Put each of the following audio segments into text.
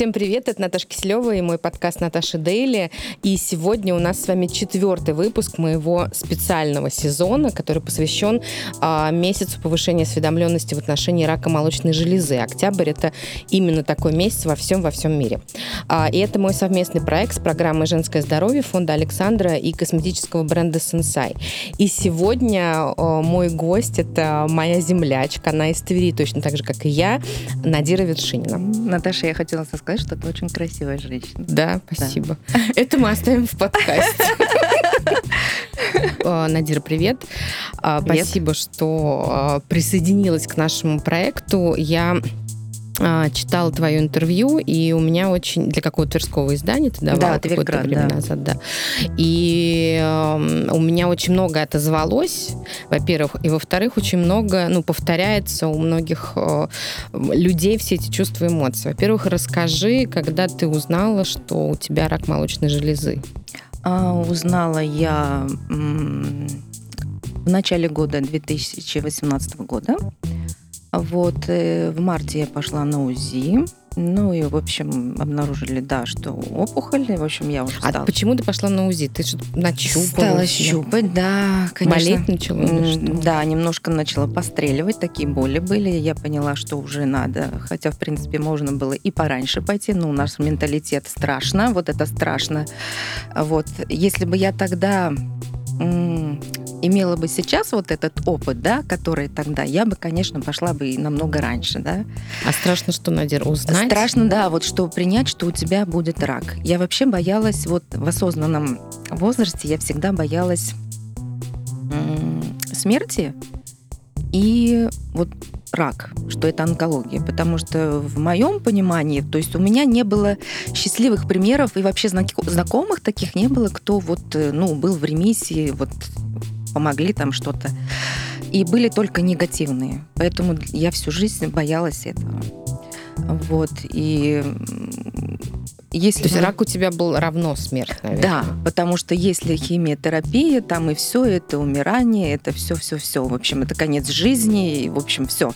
Всем привет, это Наташа Киселева и мой подкаст Наташа Дейли. И сегодня у нас с вами четвертый выпуск моего специального сезона, который посвящен а, месяцу повышения осведомленности в отношении рака молочной железы. Октябрь это именно такой месяц во всем во всем мире. А, и это мой совместный проект с программой «Женское здоровье» фонда Александра и косметического бренда Sensai. И сегодня а, мой гость это моя землячка, она из Твери, точно так же, как и я, Надира Ветшинина. Наташа, я хотела сказать, что ты очень красивая женщина. Да, спасибо. Да. Это мы оставим в подкасте. Надира, привет. А, привет. Спасибо, что а, присоединилась к нашему проекту. Я а, читала твое интервью, и у меня очень... Для какого Тверского издания ты давала? Да, какое-то время да. назад, да. И э, у меня очень много отозвалось, во-первых, и во-вторых, очень много, ну, повторяется у многих э, людей все эти чувства и эмоции. Во-первых, расскажи, когда ты узнала, что у тебя рак молочной железы? А, узнала я в начале года 2018 года. Вот э, в марте я пошла на УЗИ. Ну и, в общем, обнаружили, да, что опухоль. И, в общем, я уже стала. А почему ты пошла на УЗИ? Ты что нащупала? Стала щупать, да, конечно. Болеть начала? Да, немножко начала постреливать, такие боли были. Я поняла, что уже надо. Хотя, в принципе, можно было и пораньше пойти, но у нас менталитет страшно, вот это страшно. Вот, если бы я тогда имела бы сейчас вот этот опыт, да, который тогда, я бы, конечно, пошла бы и намного раньше, да. А страшно, что, Надир, узнать? Страшно, да, вот что принять, что у тебя будет рак. Я вообще боялась, вот в осознанном возрасте я всегда боялась смерти и вот рак, что это онкология, потому что в моем понимании, то есть у меня не было счастливых примеров и вообще знакомых таких не было, кто вот, э, ну, был в ремиссии, вот помогли там что-то. И были только негативные. Поэтому я всю жизнь боялась этого. Вот. И если То есть рак у тебя был равно смерть, наверное. Да, потому что если химиотерапия, там и все, это умирание, это все-все-все. В общем, это конец жизни, и, в общем, все.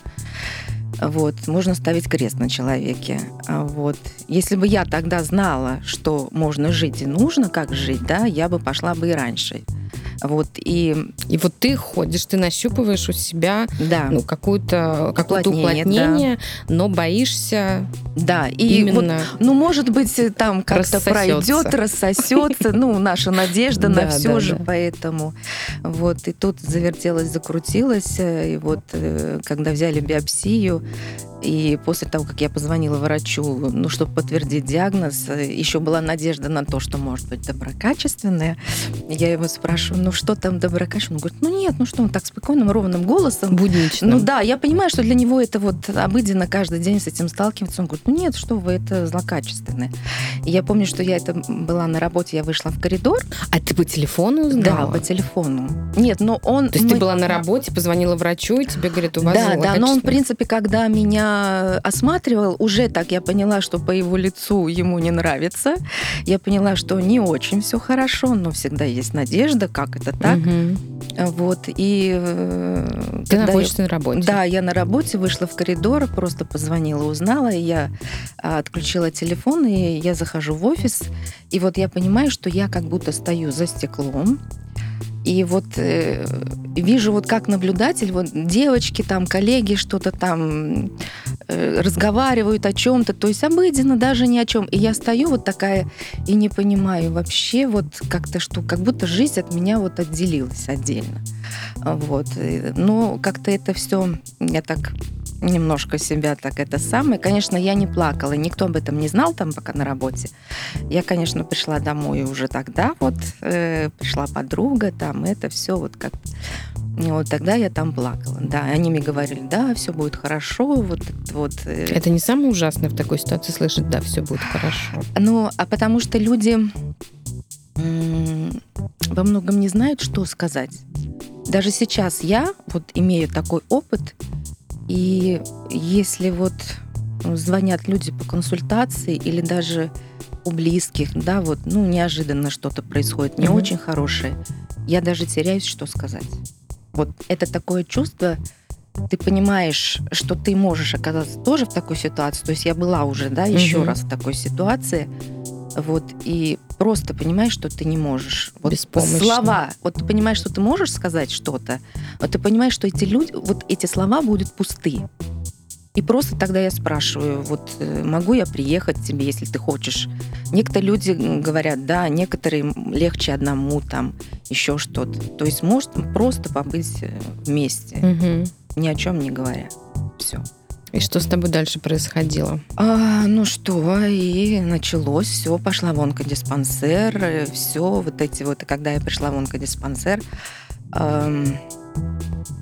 Вот, можно ставить крест на человеке. А вот. Если бы я тогда знала, что можно жить и нужно как жить, да, я бы пошла бы и раньше. Вот, и... и вот ты ходишь, ты нащупываешь у себя да. ну, какую-то, какое-то уплотнение, да. но боишься да, и именно вот, ну, может быть, там как-то пройдет, рассосется, ну, наша надежда на все же, поэтому вот, и тут завертелось, закрутилось, и вот, э, когда взяли биопсию, и после того, как я позвонила врачу, ну, чтобы подтвердить диагноз, еще была надежда на то, что может быть доброкачественное. Я его спрашиваю, ну что там доброкачественное? Он говорит, ну нет, ну что, он так спокойным, ровным голосом. Буднично. Ну да, я понимаю, что для него это вот обыденно каждый день с этим сталкиваться. Он говорит, ну нет, что вы, это злокачественное. И я помню, что я это была на работе, я вышла в коридор. А ты по телефону узнала? Да, по телефону. Нет, но он... То есть мы... ты была на работе, позвонила врачу, и тебе говорят, у вас Да, да, но он, в принципе, когда меня осматривал, уже так я поняла, что по его лицу ему не нравится. Я поняла, что не очень все хорошо, но всегда есть надежда, как это так. Угу. Вот, и... Э, Ты находишься я, на работе? Да, я на работе, вышла в коридор, просто позвонила, узнала, и я а, отключила телефон, и я захожу в офис, и вот я понимаю, что я как будто стою за стеклом, и вот э, вижу вот как наблюдатель, вот девочки там, коллеги что-то там э, разговаривают о чем-то, то есть обыденно даже ни о чем. И я стою вот такая и не понимаю вообще вот как-то что, как будто жизнь от меня вот отделилась отдельно. Вот. Но как-то это все я так немножко себя так это самое. Конечно, я не плакала, никто об этом не знал там пока на работе. Я, конечно, пришла домой уже тогда вот, э, пришла подруга, там это все вот как вот тогда я там плакала. Да, они мне говорили, да, все будет хорошо. Вот, вот. Э. Это не самое ужасное в такой ситуации слышать, да, все будет хорошо. Ну, а потому что люди во многом не знают, что сказать. Даже сейчас я вот имею такой опыт, и если вот звонят люди по консультации или даже у близких, да, вот, ну, неожиданно что-то происходит, не mm-hmm. очень хорошее, я даже теряюсь, что сказать. Вот это такое чувство, ты понимаешь, что ты можешь оказаться тоже в такой ситуации. То есть я была уже, да, еще Мгм. раз в такой ситуации. Вот, и просто понимаешь, что ты не можешь. Вот слова. Вот ты понимаешь, что ты можешь сказать что-то, вот ты понимаешь, что эти люди, вот эти слова будут пусты. И просто тогда я спрашиваю, вот э, могу я приехать к тебе, если ты хочешь. Некоторые люди говорят, да, некоторые легче одному, там, еще что-то. То есть может просто побыть э, вместе, Мгм. ни о чем не говоря. Все. И что с тобой дальше происходило? А, ну что, и началось все, пошла в онкодиспансер, все, вот эти вот, когда я пришла в онкодиспансер, ам,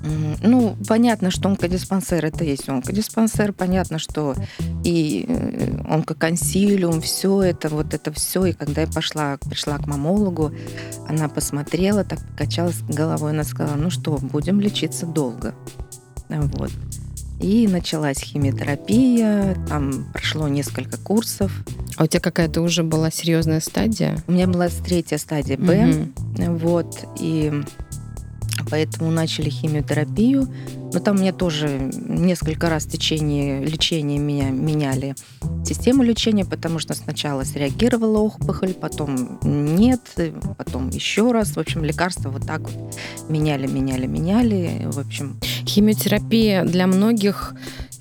м, ну, понятно, что онкодиспансер это есть онкодиспансер, понятно, что и э, онкоконсилиум, все это, вот это все, и когда я пошла, пришла к мамологу, она посмотрела, так покачалась головой, она сказала, ну что, будем лечиться долго. Вот. И началась химиотерапия, там прошло несколько курсов. А у тебя какая-то уже была серьезная стадия? У меня была третья стадия Б, Мгм. вот, и поэтому начали химиотерапию. Но там мне тоже несколько раз в течение лечения меня меняли систему лечения, потому что сначала среагировала опухоль, потом нет, потом еще раз. В общем, лекарства вот так вот меняли, меняли, меняли. В общем, Химиотерапия для многих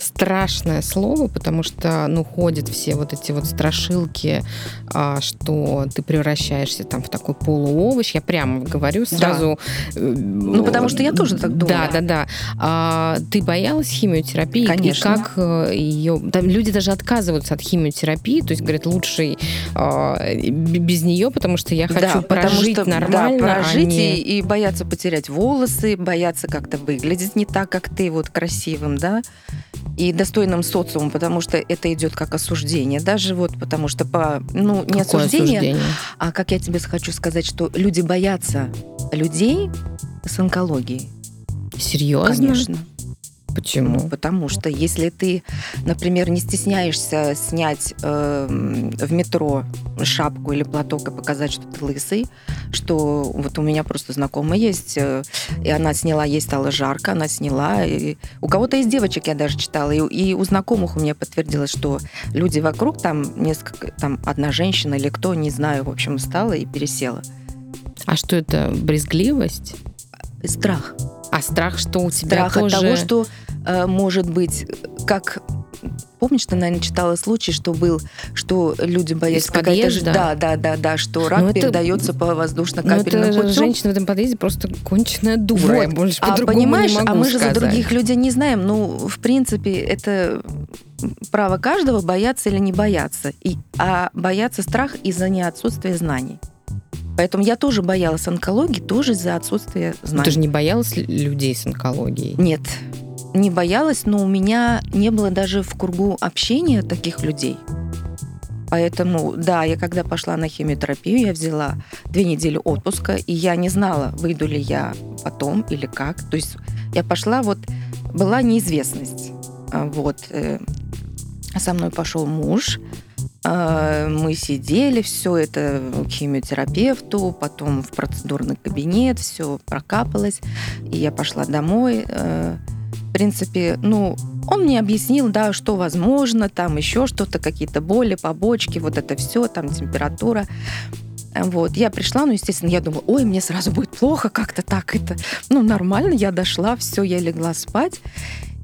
страшное слово, потому что, ну, ходят все вот эти вот страшилки, а, что ты превращаешься там в такой полуовощ. Я прямо говорю сразу. Ну, потому что я тоже так думала. Да, да, да. А, ты боялась химиотерапии? Конечно. И как ее... Там люди даже отказываются от химиотерапии, то есть говорят, лучше а, без нее, потому что я хочу Да, прожить что, нормально, да, а прожить не- и, и бояться потерять волосы, бояться как-то выглядеть не так, как ты, вот красивым, да, и достойным социумом, потому что это идет как осуждение, даже вот потому что по, ну, не Какое осуждение, осуждение? а как я тебе хочу сказать, что люди боятся людей с онкологией. Серьезно? Конечно. Почему? Ну, потому что если ты, например, не стесняешься снять э, в метро шапку или платок и показать, что ты лысый, что вот у меня просто знакомая есть, э, и она сняла, ей стало жарко, она сняла. И у кого-то из девочек я даже читала, и, и у знакомых у меня подтвердилось, что люди вокруг, там несколько, там одна женщина или кто, не знаю, в общем, встала и пересела. А что это? Брезгливость? Страх. А страх, что у тебя Страх тоже... от того, что э, может быть, как помнишь, ты, наверное, читала случай, что был, что люди боятся Из какая-то да, да, да, да, что рак Ну, это- передается по Ну, воздушно-капельным это путем. женщина в этом подъезде просто конченая дура. Я Вот. больше А по-другому понимаешь, не могу а мы же сказать. за других людей не знаем. Ну, в принципе, это право каждого бояться или не бояться. И, а бояться страх из-за неотсутствия знаний. Поэтому я тоже боялась онкологии, тоже из-за отсутствия Ну, знаний. Ты же не боялась людей с онкологией? Нет, не боялась, но у меня не было даже в кругу общения таких людей. Поэтому, да, я когда пошла на химиотерапию, я взяла две недели отпуска, и я не знала, выйду ли я потом или как. То есть я пошла, вот была неизвестность. А, Вот. э, Со мной пошел муж, мы сидели, все это к химиотерапевту, потом в процедурный кабинет, все прокапалось, и я пошла домой. э, В принципе, ну, он мне объяснил, да, что возможно, там еще что-то, какие-то боли, побочки, вот это все, там температура. Вот, я пришла, ну, естественно, я думала, ой, мне сразу будет плохо, как-то так это. Ну, нормально, я дошла, все, я легла спать.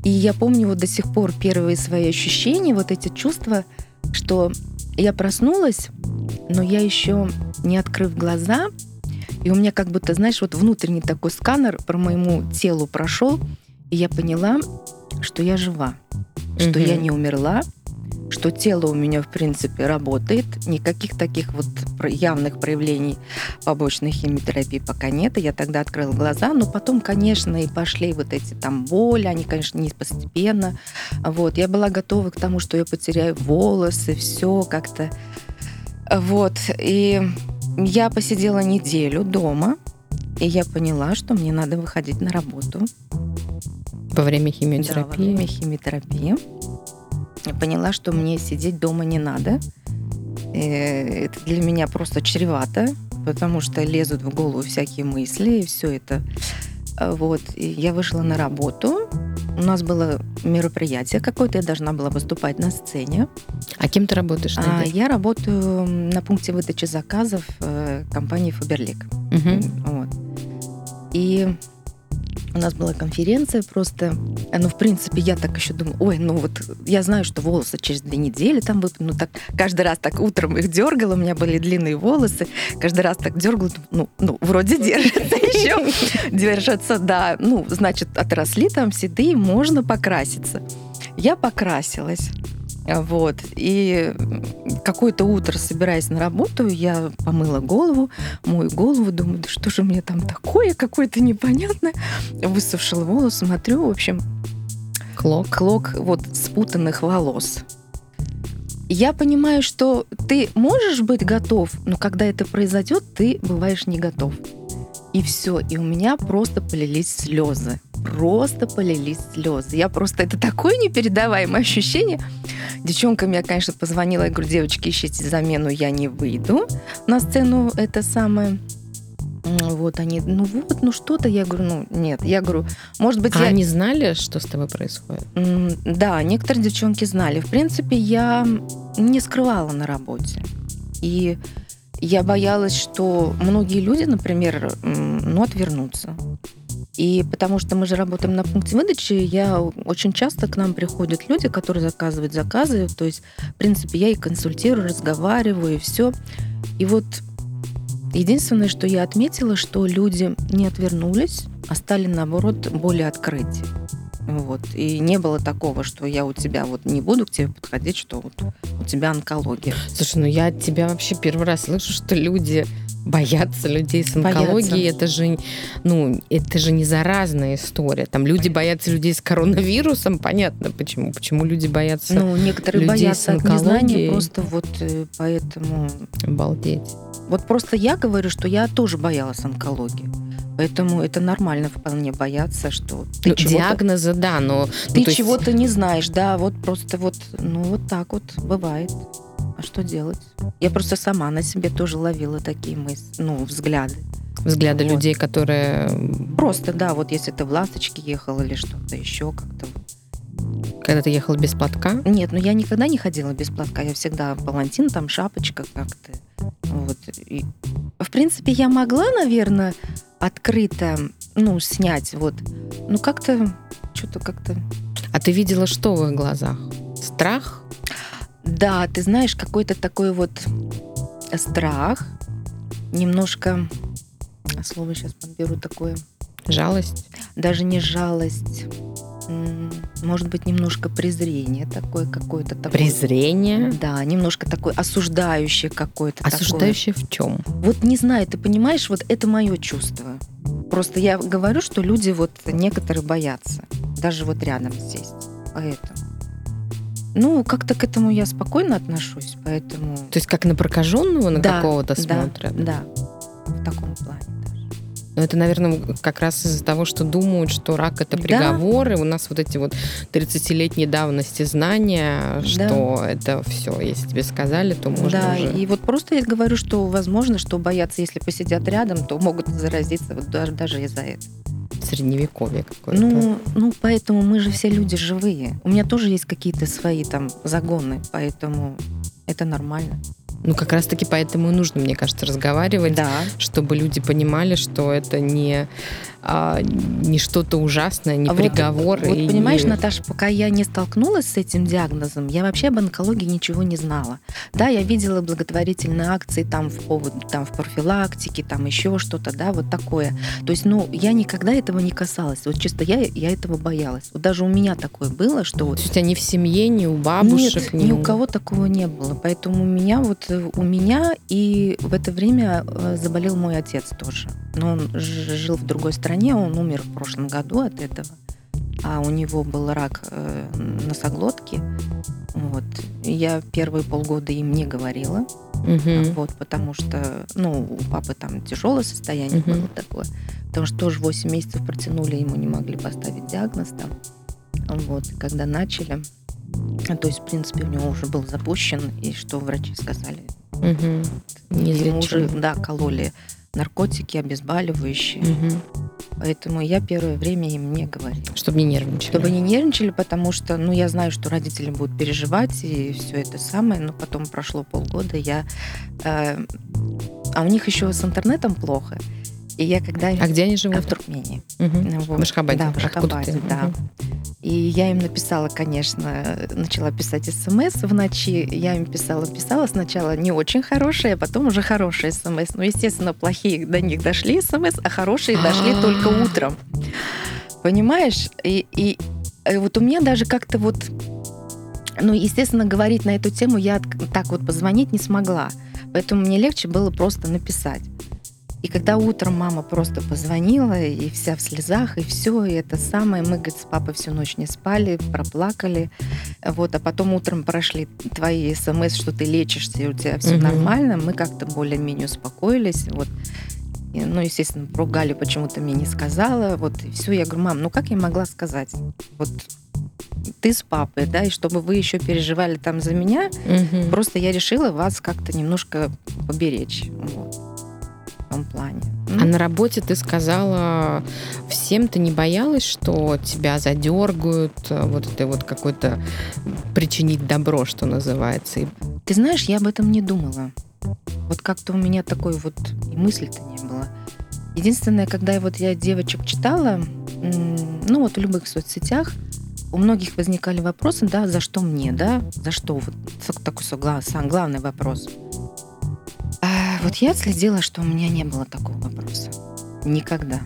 И я помню вот до сих пор первые свои ощущения, вот эти чувства, что я проснулась, но я еще не открыв глаза, и у меня как будто, знаешь, вот внутренний такой сканер по моему телу прошел, и я поняла, что я жива, что Мгм. я не умерла, что тело у меня, в принципе, работает, никаких таких вот явных проявлений побочной химиотерапии пока нет. И я тогда открыла глаза, но потом, конечно, и пошли вот эти там боли, они, конечно, не постепенно. Вот, я была готова к тому, что я потеряю волосы, все как-то. Вот, и я посидела неделю дома, и я поняла, что мне надо выходить на работу. Во время Да, во химиотерапии? время химиотерапии. Я поняла, что мне сидеть дома не надо. Э, Это для меня просто чревато, потому что лезут в голову всякие мысли, и все это. А Вот. И я вышла на работу. у нас было мероприятие какое-то, я должна была выступать на сцене. А кем ты работаешь? А, я работаю на пункте выдачи заказов э, компании Фаберлик. Мгм. Вот. И у нас была конференция просто. э, Ну, в принципе, я так еще думаю, ой, ну вот я знаю, что волосы через две недели там выпадут. Ну, так каждый раз так утром их дергала, у меня были длинные волосы. Каждый раз так дергала, ну, ну вроде держится еще. Держатся, да. Ну, значит, отросли там седые, можно покраситься. Я покрасилась. Вот. И какое-то утро, собираясь на работу, я помыла голову, мою голову, думаю, да что же мне там такое, какое-то непонятное. Высушила волосы, смотрю, в общем, Клок. клок вот спутанных волос. Я понимаю, что ты можешь быть готов, но когда это произойдет, ты бываешь не готов. И все, и у меня просто полились слезы. Просто полились слезы. Я просто, это такое непередаваемое ощущение. Девчонкам я, конечно, позвонила, я говорю, девочки, ищите замену, я не выйду на сцену, это самое. Вот они, ну вот, ну что-то. Я говорю, ну нет. Я говорю, может быть, А я... они знали, что с тобой происходит? Да, некоторые девчонки знали. В принципе, я не скрывала на работе. И я боялась, что многие люди, например, ну, отвернутся. И потому что мы же работаем на пункте выдачи, я очень часто к нам приходят люди, которые заказывают заказы. То есть, в принципе, я и консультирую, разговариваю, и все. И вот единственное, что я отметила, что люди не отвернулись, а стали, наоборот, более открыты. Вот. И не было такого, что я у тебя вот не буду к тебе подходить, что вот у тебя онкология. Слушай, ну я от тебя вообще первый раз слышу, что люди боятся людей с Боятся. онкологией. Это же, ну, это же не заразная история. Там люди боятся людей с коронавирусом. Понятно, почему. Почему люди боятся Ну, некоторые людей боятся с от незнания, онкологией. просто вот э, поэтому... обалдеть. Вот просто я говорю, что я тоже боялась онкологии. Поэтому это нормально вполне бояться, что ты Ну, чего-то... диагноза, да, но... Ты ну, то есть- чего-то не знаешь, да, вот просто вот, ну вот так вот бывает. А что делать? Я просто сама на себе тоже ловила такие мысли, ну, взгляды. взгляды Вот. людей, которые, Просто, да, вот если ты в ласточке ехал или что-то еще как-то. когда ты ехал без платка, Нет, ну я никогда не ходила без платка, я всегда палантин, там шапочка как-то. Вот. И, в принципе, я могла, наверное, открыто, ну, снять, вот. Ну, как-то, что-то как-то а ты видела что в их глазах? Страх? Да, ты знаешь, какой-то такой вот страх, немножко, а слово сейчас подберу такое, Жалость? даже не жалость, может быть, немножко презрение такое какое-то. Такое. Презрение? Да, немножко такое осуждающее какое-то. такое. Осуждающее в чем? Вот не знаю, ты понимаешь, вот это мое чувство. Просто я говорю, что люди вот некоторые боятся, даже вот рядом сесть. Поэтому. Ну, как-то к этому я спокойно отношусь, поэтому... То есть как на прокаженного на Да, какого-то да, смотрят? Да, в таком плане. Но это, наверное, как раз из-за того, что думают, что рак это Да. приговор, и у нас вот эти вот 30-летней давности знания, что это все, если тебе сказали, то можно да, уже... и вот просто я говорю, что возможно, что боятся, если посидят рядом, то могут заразиться вот даже, даже из-за этого. Средневековье какое-то. Ну, ну, поэтому мы же все люди живые. У меня тоже есть какие-то свои там загоны, поэтому это нормально. Ну, как раз-таки поэтому и нужно, мне кажется, разговаривать, Да. чтобы люди понимали, что это не, а, не что-то ужасное, не А вот- приговор. Вот, и понимаешь, не- Наташа, пока я не столкнулась с этим диагнозом, я вообще об онкологии ничего не знала. Да, я видела благотворительные акции там в поводу, там в профилактике, там еще что-то, да, вот такое. То есть, ну, я никогда этого не касалась. Вот чисто я, я этого боялась. Вот даже у меня такое было, что вот То есть у тебя ни в семье, ни у бабушек, Нет, ни у кого такого не было. Поэтому у меня вот э, у меня и в это время э, заболел мой отец тоже. Но он жил в другой стране, он умер в прошлом году от этого. А у него был рак э, носоглотки. Вот. Я первые полгода им не говорила, Мгм. вот, потому что, ну, у папы там тяжелое состояние Мгм. было такое. Потому что тоже 8 месяцев протянули, ему не могли поставить диагноз там. Вот, и когда начали, то есть, в принципе, у него уже был запущен, и что врачи сказали, Мгм. ему уже, да, кололи наркотики, обезболивающие. Мгм. Поэтому я первое время им не говорила. Чтобы не нервничали. Чтобы не нервничали, потому что, ну, я знаю, что родители будут переживать и все это самое, но потом прошло полгода, я... Э, а у них еще с интернетом плохо. И я когда... А где они живут? В Туркмении. Угу. В Ашхабаде. Да, в Ашхабаде, да. Угу. И я им написала, конечно, начала писать смс в ночи. Я им писала, писала сначала не очень хорошие, а потом уже хорошие смс. Ну, естественно, плохие до них дошли смс, а хорошие дошли только утром. Понимаешь? И, и вот у меня даже как-то вот ну, естественно, говорить на эту тему я так вот позвонить не смогла. Поэтому мне легче было просто написать. И когда утром мама просто позвонила, и вся в слезах, и все, и это самое, мы, говорит, с папой всю ночь не спали, проплакали, вот, а потом утром прошли твои смс, что ты лечишься, и у тебя все угу. нормально, мы как-то более-менее успокоились, вот. И, ну, естественно, про Галю почему-то мне не сказала, вот, и все, я говорю, мам, ну как я могла сказать? Вот ты с папой, да, и чтобы вы еще переживали там за меня, угу. просто я решила вас как-то немножко поберечь. Вот этом плане. А на работе ты сказала, всем ты не боялась, что тебя задергают, э, вот это вот какой-то причинить добро, что называется? Ты знаешь, я об этом не думала. Вот как-то у меня такой вот и мысли-то не было. Единственное, когда вот я девочек читала, ну вот в любых соцсетях, у многих возникали вопросы, да, за что мне, да, за что, вот такой главный вопрос. А вот я следила, что у меня не было такого вопроса. Никогда.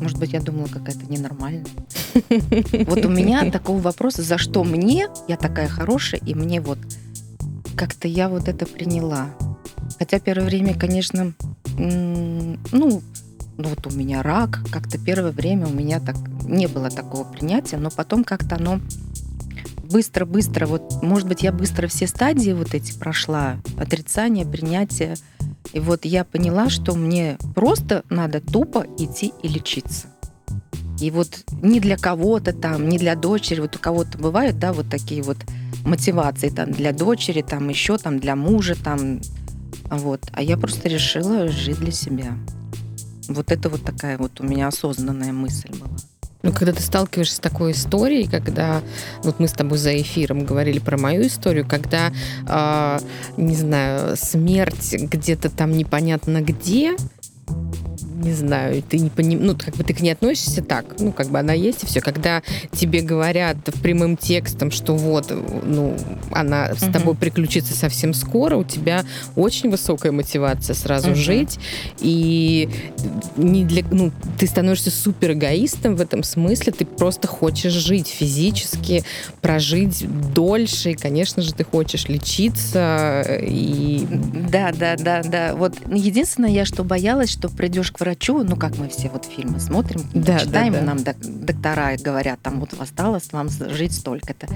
Может быть, я думала, какая-то ненормальная. Вот у меня такого вопроса, за что мне, я такая хорошая, и мне вот как-то я вот это приняла. Хотя первое время, конечно, ну, ну вот у меня рак, как-то первое время у меня так не было такого принятия, но потом как-то оно быстро-быстро, вот, может быть, я быстро все стадии вот эти прошла, отрицание, принятие, и вот я поняла, что мне просто надо тупо идти и лечиться. И вот не для кого-то там, не для дочери, вот у кого-то бывают, да, вот такие вот мотивации там для дочери, там еще там для мужа, там, вот. А я просто решила жить для себя. Вот это вот такая вот у меня осознанная мысль была. Ну, когда ты сталкиваешься с такой историей, когда вот мы с тобой за эфиром говорили про мою историю, когда, э, не знаю, смерть где-то там непонятно где, не знаю, ты не поним... ну, как бы ты к ней относишься так, ну, как бы она есть и все. Когда тебе говорят прямым текстом, что вот, ну, она с тобой приключится совсем скоро, у тебя очень высокая мотивация сразу угу. жить, и не для, ну, ты становишься супер эгоистом в этом смысле, ты просто хочешь жить физически, прожить дольше, и, конечно же, ты хочешь лечиться, и... Да, да, да, да. Вот единственное, я что боялась, что придешь к врачу, ну как мы все вот фильмы смотрим, да, читаем, да, да. нам доктора говорят, там вот осталось вам жить столько-то.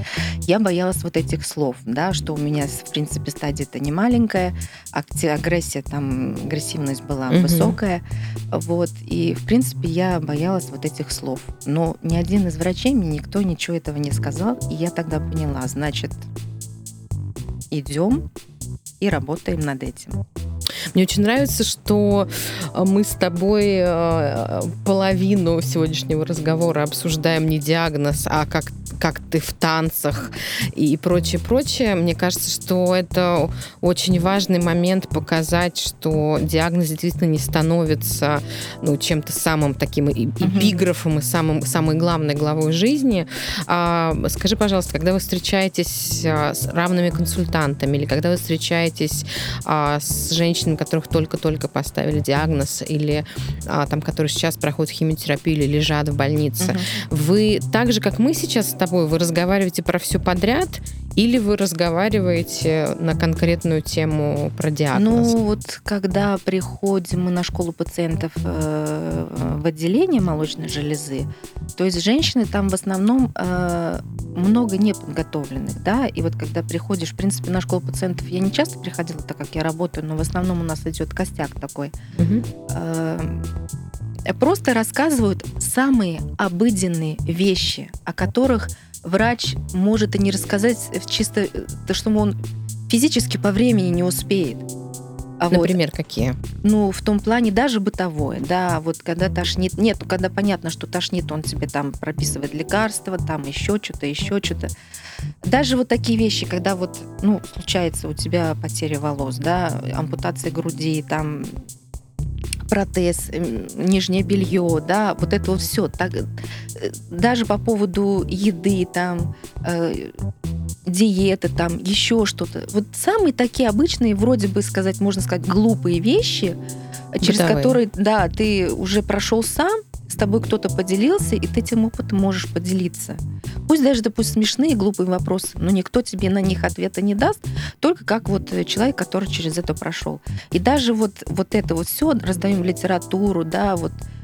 Я боялась вот этих слов, да, что у меня, в принципе, стадия-то не маленькая, агрессия там, агрессивность была угу. высокая, вот, и, в принципе, я боялась вот этих слов. Но ни один из врачей мне никто ничего этого не сказал, и я тогда поняла, значит, идем и работаем над этим. Мне очень нравится, что э, мы с тобой э, половину сегодняшнего разговора обсуждаем не диагноз, а как как ты в танцах и прочее, прочее. Мне кажется, что это очень важный момент показать, что диагноз действительно не становится ну, чем-то самым таким эпиграфом и самым, самой главной главой жизни. А, скажи, пожалуйста, когда вы встречаетесь а, с равными консультантами или когда вы встречаетесь а, с женщинами, которых только-только поставили диагноз или а, там, которые сейчас проходят химиотерапию или лежат в больнице, угу. вы так же, как мы сейчас с тобой, вы разговариваете про все подряд или вы разговариваете на конкретную тему про диагноз? Ну, вот когда приходим мы на школу пациентов э, в отделение молочной железы, то есть женщины там в основном э, много неподготовленных, да, и вот когда приходишь, в принципе, на школу пациентов я не часто приходила, так как я работаю, но в основном у нас идет костяк такой. Угу. Просто рассказывают самые обыденные вещи, о которых врач может и не рассказать чисто, то, что он физически по времени не успеет. А Например, вот, какие? Ну, в том плане даже бытовое, да, вот когда тошнит, нет, ну, когда понятно, что тошнит, он тебе там прописывает лекарства, там еще что-то, еще что-то. Даже вот такие вещи, когда вот, ну, случается у тебя потеря волос, да, ампутация груди, там протез, нижнее белье, да, вот это вот все. Так, э, даже по поводу еды, там, э, диеты, там, еще что-то. Вот самые такие обычные, вроде бы сказать, можно сказать, глупые вещи, через Бытовые. которые, да, ты уже прошел сам, с тобой кто-то поделился, и ты этим опытом можешь поделиться. Пусть даже, допустим, смешные, глупые вопросы, но никто тебе на них ответа не даст, только как вот человек, который через это прошел. И даже вот, вот это вот все, раздаем литературу, да, вот Э,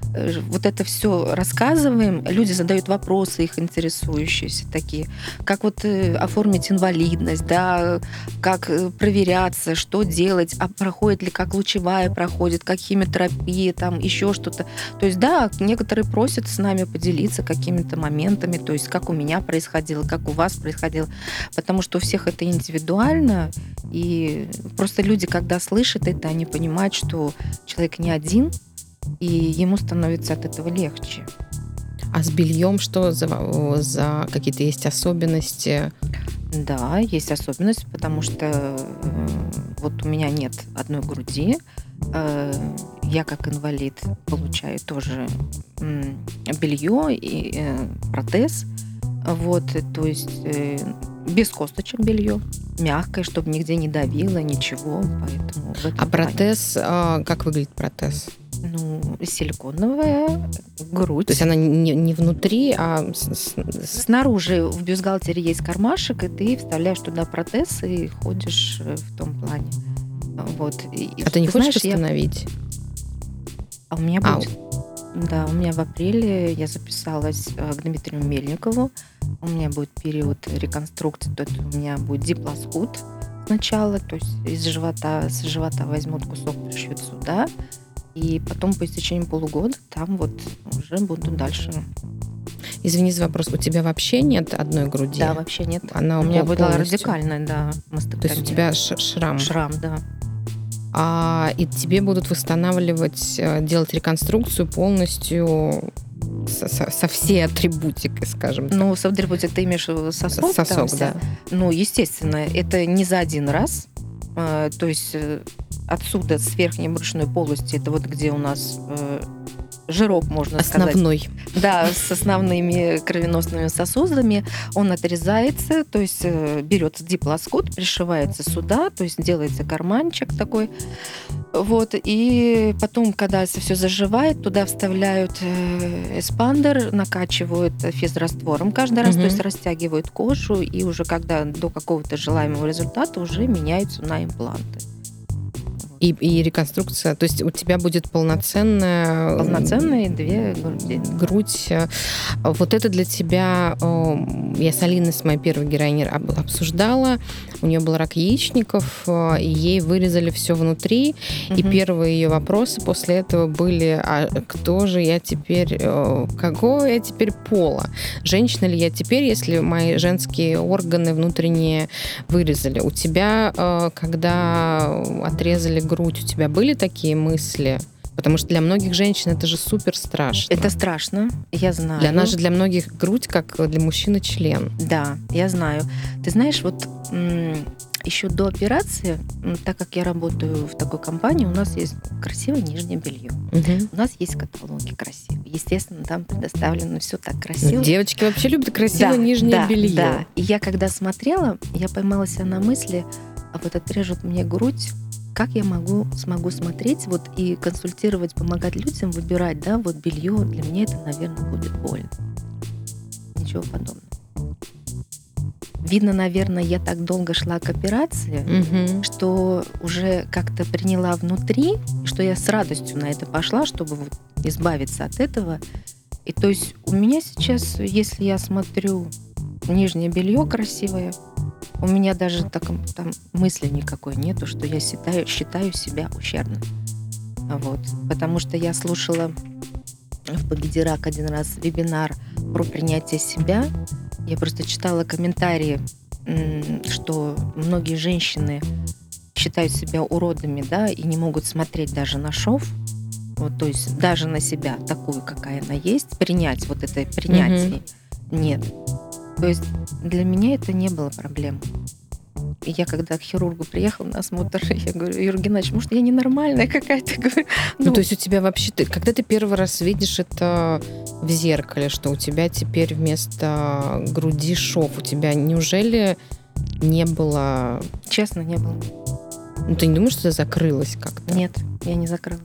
вот это все рассказываем, люди задают вопросы, их интересующиеся такие, как вот э, оформить инвалидность, да, как э, проверяться, что делать, а проходит ли, как лучевая проходит, как химиотерапия, там еще что-то. То есть, да, некоторые просят с нами поделиться какими-то моментами, то есть, как у меня происходило, как у вас происходило, потому что у всех это индивидуально, и просто люди, когда слышат это, они понимают, что человек не один, и ему становится от этого легче. А с бельем что за, за какие-то есть особенности? Да, есть особенность, потому что э, вот у меня нет одной груди. Э, я как инвалид получаю тоже белье и э, протез. Вот, то есть без косточек белье, мягкое, чтобы нигде не давило, ничего. Поэтому а протез, плане... как выглядит протез? Ну, силиконовая грудь. То есть она не, не внутри, а с, снаружи в бюстгальтере есть кармашек, и ты вставляешь туда протез и ходишь э, в том плане. Вот. И, а ты не хочешь знаешь, установить? Я... А у меня будет. А. Да, у меня в апреле я записалась э, к Дмитрию Мельникову. У меня будет период реконструкции, то есть у меня будет диплоскут сначала, то есть из живота, с живота возьмут кусок, пришьют сюда, и потом по истечении полугода там вот уже буду дальше. Извини за вопрос, у тебя вообще нет одной груди? Да, вообще нет. Она у меня была радикальная, да, мастектомия. То есть у тебя шрам? Шрам, да. А, и тебе будут восстанавливать, э, делать реконструкцию полностью со, со, со всей атрибутикой, скажем так. Ну, с атрибутикой ты имеешь сосок? Сосок, да. Ну, естественно, это не за один раз. А, то есть э, отсюда, с верхней брюшной полости, это вот где у нас э, жирок, можно Основной. сказать. Да, с основными кровеносными сосудами. Он отрезается, то есть э, берется диплоскут, пришивается сюда, то есть делается карманчик такой. Вот, и потом, когда это все заживает, туда вставляют э, эспандер, накачивают физраствором каждый раз, угу. то есть растягивают кожу, и уже когда до какого-то желаемого результата уже меняются на импланты. И, и реконструкция, то есть у тебя будет полноценная... Полноценные две груди. Грудь. Вот это для тебя... Я с Алиной, с моей первой героиней, обсуждала. У нее был рак яичников, и ей вырезали все внутри. Угу. И первые ее вопросы после этого были, а кто же я теперь, какого я теперь пола? Женщина ли я теперь, если мои женские органы внутренние вырезали? У тебя, когда отрезали грудь, у тебя были такие мысли? Потому что для многих женщин это же супер страшно. Это страшно, я знаю. Для нас же для многих грудь, как для мужчины член. Да, я знаю. Ты знаешь, вот еще до операции, так как я работаю в такой компании, у нас есть красивое нижнее белье. Угу. У нас есть каталоги красивые. Естественно, там предоставлено все так красиво. Девочки вообще любят красивое да, нижнее да, белье. Да. И я когда смотрела, я поймала себя на мысли, а вот отрежут мне грудь, как я могу, смогу смотреть вот и консультировать, помогать людям выбирать, да, вот белье, для меня это, наверное, будет больно. Ничего подобного. Видно, наверное, я так долго шла к операции, угу. что уже как-то приняла внутри, что я с радостью на это пошла, чтобы вот избавиться от этого. И то есть у меня сейчас, если я смотрю нижнее белье красивое, у меня даже так, там мысли никакой нету, что я считаю, считаю себя ущербным. Вот. Потому что я слушала в Победирак один раз вебинар про принятие себя. Я просто читала комментарии, что многие женщины считают себя уродами, да, и не могут смотреть даже на шов, вот, то есть даже на себя такую, какая она есть, принять вот это принятие, mm-hmm. нет. То есть для меня это не было проблем. И я когда к хирургу приехала на осмотр, я говорю, Юрий Геннадьевич, может, я ненормальная какая-то? Ну, ну, то есть у тебя вообще... Ты, когда ты первый раз видишь это в зеркале, что у тебя теперь вместо груди шов, у тебя неужели не было... Честно, не было. Ну, ты не думаешь, что это закрылось как-то? Нет, я не закрылась.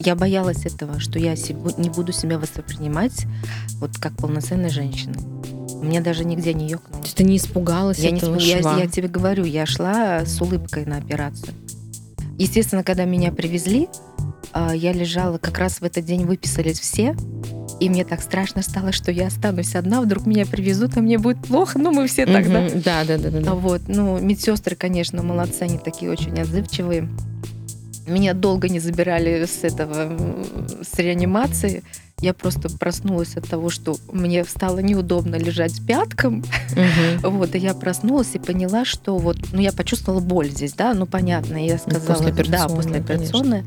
Я боялась этого, что я не буду себя воспринимать вот как полноценной женщиной. У меня даже нигде не ёкнуло. То есть ты не испугалась я этого не, шва? Я, я тебе говорю, я шла с улыбкой на операцию. Естественно, когда меня привезли, а, я лежала, как раз в этот день выписались все, и мне так страшно стало, что я останусь одна, вдруг меня привезут, а мне будет плохо. Ну, мы все тогда. Да, да, да, да. Вот. Ну, медсестры, конечно, молодцы, они такие очень отзывчивые. Меня долго не забирали с этого, с реанимации. Я просто проснулась от того, что мне стало неудобно лежать пятком. Угу. Вот, и я проснулась и поняла, что вот, ну, я почувствовала боль здесь, да, ну, понятно. Я ну, сказала, после да, послеоперационная.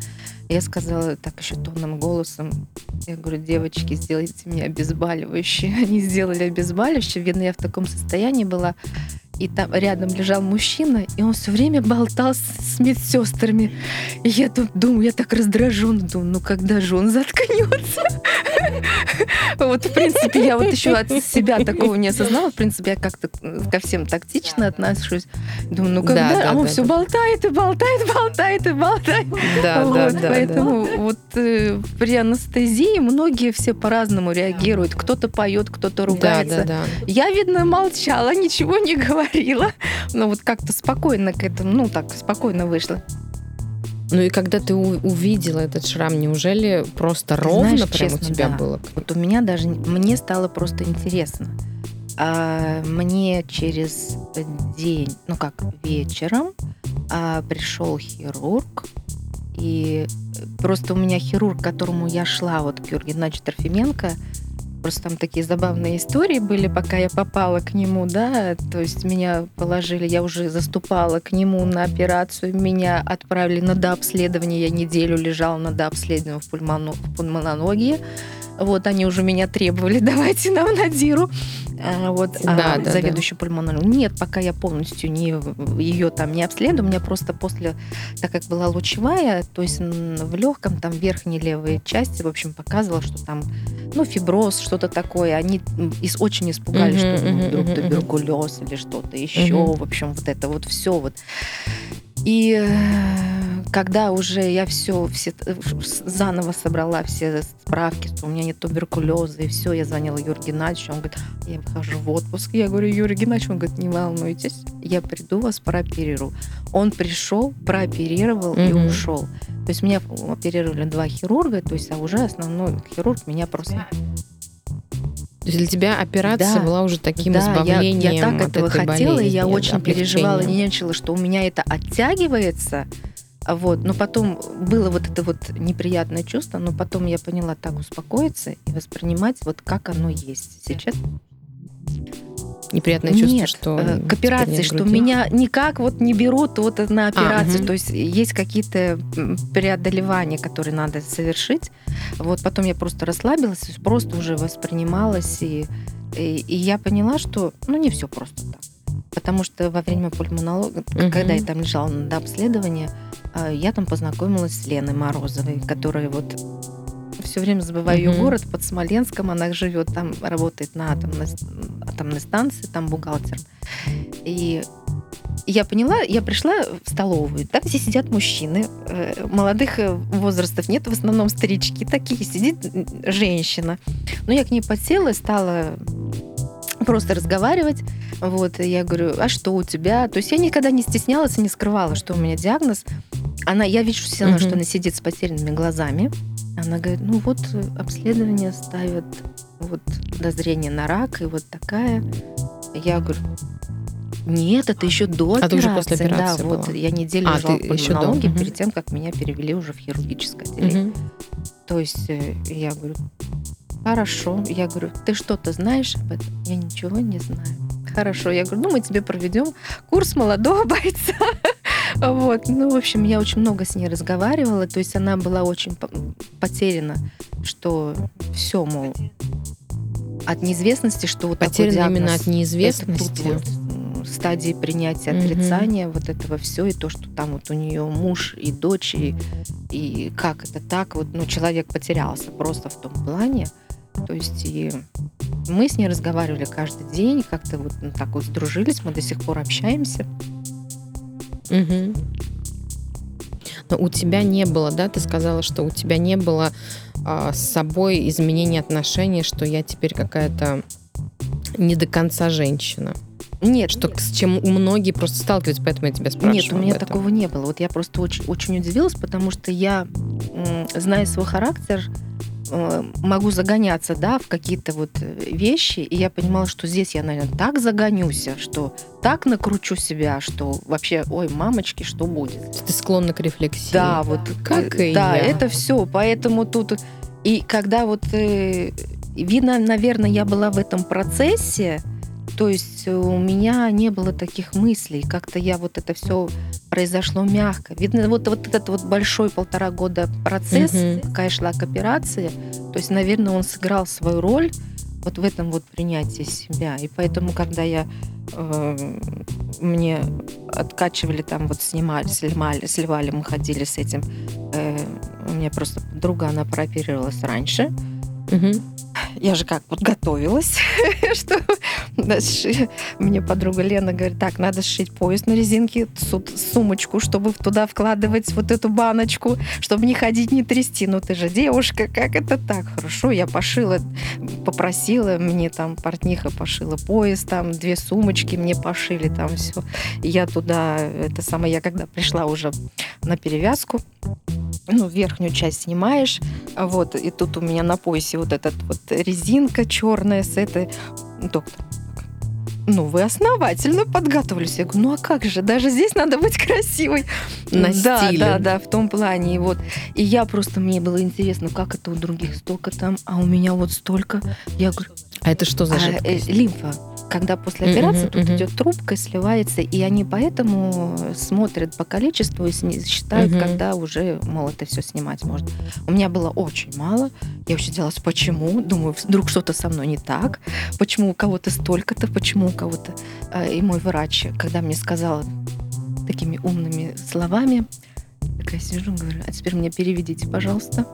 Я сказала так еще тонным голосом, я говорю, девочки, сделайте мне обезболивающее. Они сделали обезболивающее, видно, я в таком состоянии была и там рядом лежал мужчина, и он все время болтал с, медсестрами. И я тут думаю, я так раздражен, думаю, ну когда же он заткнется? Вот, в принципе, я вот еще от себя такого не осознала. В принципе, я как-то ко всем тактично отношусь. Думаю, ну когда? А он все болтает и болтает, болтает и болтает. Да, да, да. Поэтому вот э, при анестезии многие все по-разному реагируют. Кто-то поет, кто-то ругается. Я, видно, молчала, ничего не говорила говорила. Но вот как-то спокойно к этому, ну так, спокойно вышла. Ну и когда ты увидела этот шрам, неужели просто ты ровно знаешь, прям честно, у тебя да. было? Вот у меня даже, мне стало просто интересно. А, мне через день, ну как, вечером а, пришел хирург, и просто у меня хирург, к которому я шла, вот Георгий Геннадьевич Трофименко, Просто там такие забавные истории были, пока я попала к нему, да, то есть меня положили, я уже заступала к нему на операцию, меня отправили на дообследование, я неделю лежала на дообследовании в, пульмоно, в пульмонологии, вот они уже меня требовали, давайте нам на диру. А, вот, да, а да, заведующий да. пульмонологом. Нет, пока я полностью не, ее там не обследую, мне просто после, так как была лучевая, то есть в легком, там верхней левой части, в общем, показывала, что там, ну, фиброз, что-то такое. Они из, очень испугались, uh-huh, что uh-huh, вдруг uh-huh. туберкулез или что-то еще. Uh-huh. В общем, вот это вот все вот. И э, когда уже я все, все заново собрала все справки, что у меня нет туберкулеза, и все, я звонила Юрию Геннадьевичу, он говорит, я выхожу в отпуск. Я говорю, Юрий Геннадьевич, он говорит, не волнуйтесь, я приду, вас прооперирую. Он пришел, прооперировал mm-hmm. и ушел. То есть меня оперировали два хирурга, то есть а уже основной хирург меня просто то есть для тебя операция да, была уже таким да, избавлением я, я так от этого этой хотела, болезни, и я очень переживала, нервничала, что у меня это оттягивается. Вот, но потом было вот это вот неприятное чувство, но потом я поняла так успокоиться и воспринимать вот как оно есть. Сейчас неприятное чувство, Нет, что э, к операции, что меня никак вот не берут вот на операцию, а, угу. то есть есть какие-то преодолевания, которые надо совершить. Вот потом я просто расслабилась, просто уже воспринималась и и, и я поняла, что ну не все просто так. Потому что во время пульмонолога, угу. когда я там лежала на обследование, э, я там познакомилась с Леной Морозовой, которая вот все время забываю mm-hmm. ее город под Смоленском. Она живет там, работает на атомной, атомной станции, там бухгалтером. И я поняла, я пришла в столовую, там все сидят мужчины, э, молодых э, возрастов нет, в основном старички такие, сидит женщина. Но я к ней подсела, стала просто разговаривать. Вот, и я говорю, а что у тебя? То есть я никогда не стеснялась и не скрывала, что у меня диагноз. Она, я вижу все равно, mm-hmm. что она сидит с потерянными глазами. Она говорит, ну вот э, обследование ставят вот подозрение на рак и вот такая. Я говорю, нет, это еще до а операции. Ты уже после операции да, была. вот я неделю а, лежала в пульмонологии до... перед тем, как меня перевели уже в хирургическое отделение. Угу. То есть э, я говорю, хорошо. Я говорю, ты что-то знаешь об этом? Я ничего не знаю. хорошо. Я говорю, ну, мы тебе проведем курс молодого бойца. Вот. Ну, в общем, я очень много с ней разговаривала. То есть она была очень потеряна, что все, мол, от неизвестности, что вот Потеряна именно от неизвестности. Вот, стадии принятия отрицания mm-hmm. вот этого все и то, что там вот у нее муж и дочь и, и как это так вот, ну человек потерялся просто в том плане, то есть и мы с ней разговаривали каждый день, как-то вот ну, так вот сдружились, мы до сих пор общаемся. Угу. Но у тебя не было, да, ты сказала, что у тебя не было а, с собой изменения отношений, что я теперь какая-то не до конца женщина. Нет. Что, с чем у многие просто сталкиваются, поэтому я тебя спрашиваю. Нет, у меня такого не было. Вот я просто очень, очень удивилась, потому что я, зная свой характер, могу загоняться, да, в какие-то вот э, вещи, и я понимала, что здесь я, наверное, так загонюсь, что так накручу себя, что вообще, ой, мамочки, что будет? Ты склонна к рефлексии. Да, вот. Как и Да, я. это все, поэтому тут... И когда вот, э, видно, наверное, я была в этом процессе, то есть у меня не было таких мыслей, как-то я вот это все произошло мягко. Видно, вот, вот этот вот большой полтора года процесс, угу. какая шла к операции, то есть, наверное, он сыграл свою роль вот в этом вот принятии себя. И поэтому, когда я э, мне откачивали там вот снимали, сливали, сливали, мы ходили с этим. Э, у меня просто подруга, она прооперировалась раньше. Угу я же как вот готовилась, что мне подруга Лена говорит, так, надо сшить пояс на резинке, сумочку, чтобы туда вкладывать вот эту баночку, чтобы не ходить, не трясти. Ну ты же девушка, как это так? Хорошо, я пошила, попросила, мне там портниха пошила пояс, там две сумочки мне пошили, там все. Я туда, это самое, я когда пришла уже на перевязку, ну, верхнюю часть снимаешь, вот, и тут у меня на поясе вот этот вот резинка черная с этой. Доктор, ну, вы основательно подготовились. Я говорю, ну а как же, даже здесь надо быть красивой. На да, стиле. да, да, в том плане. И вот, и я просто, мне было интересно, как это у других столько там, а у меня вот столько. Я говорю, а это что за жидкость? А, э, лимфа когда после операции mm-hmm, тут mm-hmm. идет трубка, сливается, и они поэтому смотрят по количеству и считают, mm-hmm. когда уже, мол, это все снимать можно. У меня было очень мало. Я вообще делалась, почему? Думаю, вдруг что-то со мной не так. Почему у кого-то столько-то, почему у кого-то... А, и мой врач, когда мне сказал такими умными словами, такая сижу, говорю, а теперь мне переведите, пожалуйста.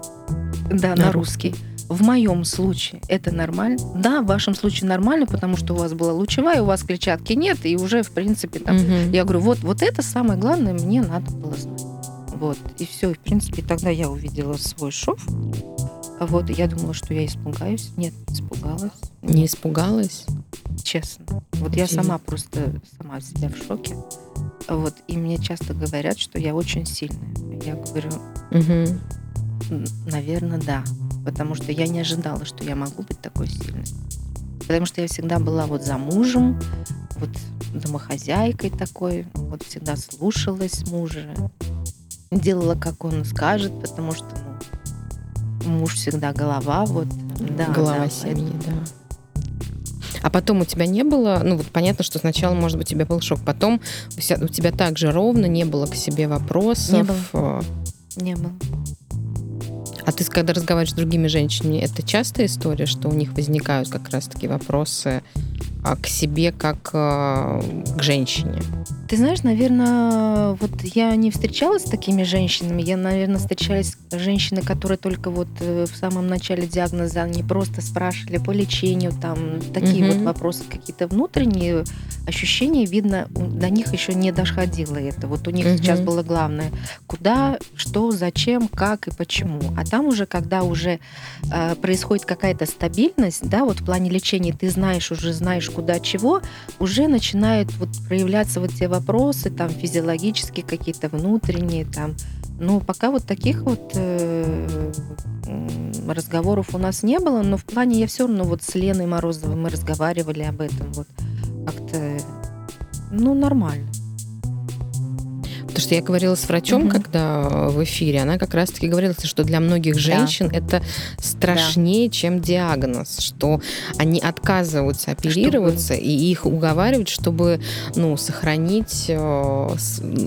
Да, на, на русский. русский в моем случае это нормально. Да, в вашем случае нормально, потому что у вас была лучевая, у вас клетчатки нет, и уже, в принципе, там, угу. я говорю, вот, вот это самое главное, мне надо было знать. Вот, и все, и, в принципе, тогда я увидела свой шов. Вот, я думала, что я испугаюсь. Нет, испугалась. Не испугалась? Честно. Вот Очень. я сама просто сама себя в шоке. Вот, и мне часто говорят, что я очень сильная. Я говорю, угу. наверное, да потому что я не ожидала, что я могу быть такой сильной. Потому что я всегда была вот замужем, вот домохозяйкой такой, вот всегда слушалась мужа, делала, как он скажет, потому что ну, муж всегда голова, вот, да. Голова да, семьи, да. А потом у тебя не было, ну вот понятно, что сначала, может быть, у тебя был шок, потом у тебя так же ровно не было к себе вопросов. Не было. Не было. А ты, когда разговариваешь с другими женщинами, это частая история, что у них возникают как раз-таки вопросы к себе как а, к женщине? Ты знаешь, наверное, вот я не встречалась с такими женщинами. Я, наверное, встречалась с женщинами, которые только вот э, в самом начале диагноза не просто спрашивали по лечению, там такие угу. вот вопросы, какие-то внутренние ощущения, видно, до них еще не доходило это. Вот у них угу. сейчас было главное, куда, что, зачем, как и почему. А там уже, когда уже э, происходит какая-то стабильность, да, вот в плане лечения ты знаешь, уже знаешь, куда чего, уже начинают вот проявляться вот те вопросы, там, физиологические какие-то, внутренние, там. Ну, пока вот таких вот э, разговоров у нас не было, но в плане я все равно вот с Леной Морозовой мы разговаривали об этом вот как-то, ну, нормально. Потому что я говорила с врачом, угу. когда в эфире, она как раз-таки говорила, что для многих женщин да. это страшнее, да. чем диагноз, что они отказываются оперироваться, чтобы... и их уговаривают, чтобы ну, сохранить, э,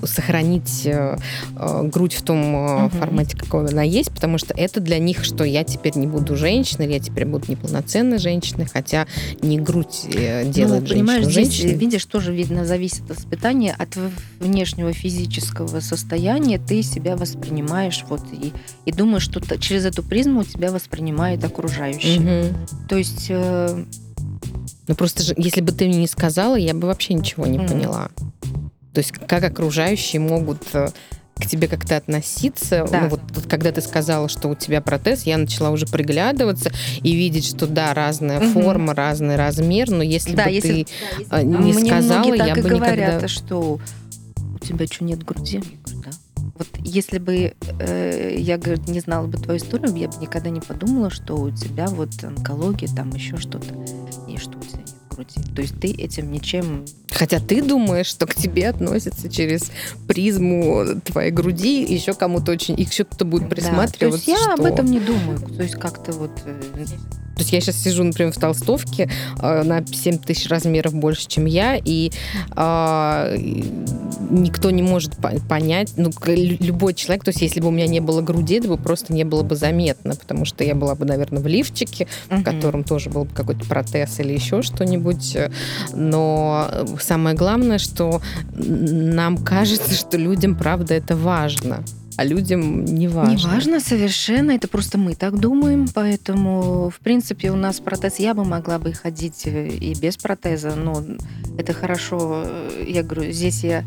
сохранить э, э, грудь в том угу. формате, какой она есть, потому что это для них, что я теперь не буду женщиной, или я теперь буду неполноценной женщиной, хотя не грудь делает ну, понимаешь, здесь, видишь, тоже видно, зависит от испытания, от внешнего физического состояния ты себя воспринимаешь вот и, и думаешь, что через эту призму тебя воспринимает окружающие. Угу. То есть... Э... Ну просто же, если бы ты мне не сказала, я бы вообще ничего не mm. поняла. То есть как окружающие могут э, к тебе как-то относиться. Да. Ну, вот, вот когда ты сказала, что у тебя протез, я начала уже приглядываться и видеть, что да, разная угу. форма, разный размер, но если да, бы если, ты да, если... не Мне сказала, я бы говорят, никогда... что тебя что, нет груди? Я говорю, да. Вот если бы э, я говорю, не знала бы твою историю, я бы никогда не подумала, что у тебя вот онкология, там еще что-то, и что у тебя нет груди. То есть ты этим ничем... Хотя ты думаешь, что к тебе относятся через призму твоей груди, еще кому-то очень... Еще кто-то будет присматриваться. Да, то есть я что... об этом не думаю. То есть как-то вот э, то есть я сейчас сижу, например, в толстовке э, на 7 тысяч размеров больше, чем я, и э, никто не может понять, ну, любой человек, то есть если бы у меня не было груди, это бы просто не было бы заметно, потому что я была бы, наверное, в лифчике, uh-huh. в котором тоже был бы какой-то протез или еще что-нибудь. Но самое главное, что нам кажется, что людям, правда, это важно а людям не важно. Не важно совершенно, это просто мы так думаем, поэтому, в принципе, у нас протез, я бы могла бы ходить э, и без протеза, но это хорошо, э, я говорю, здесь я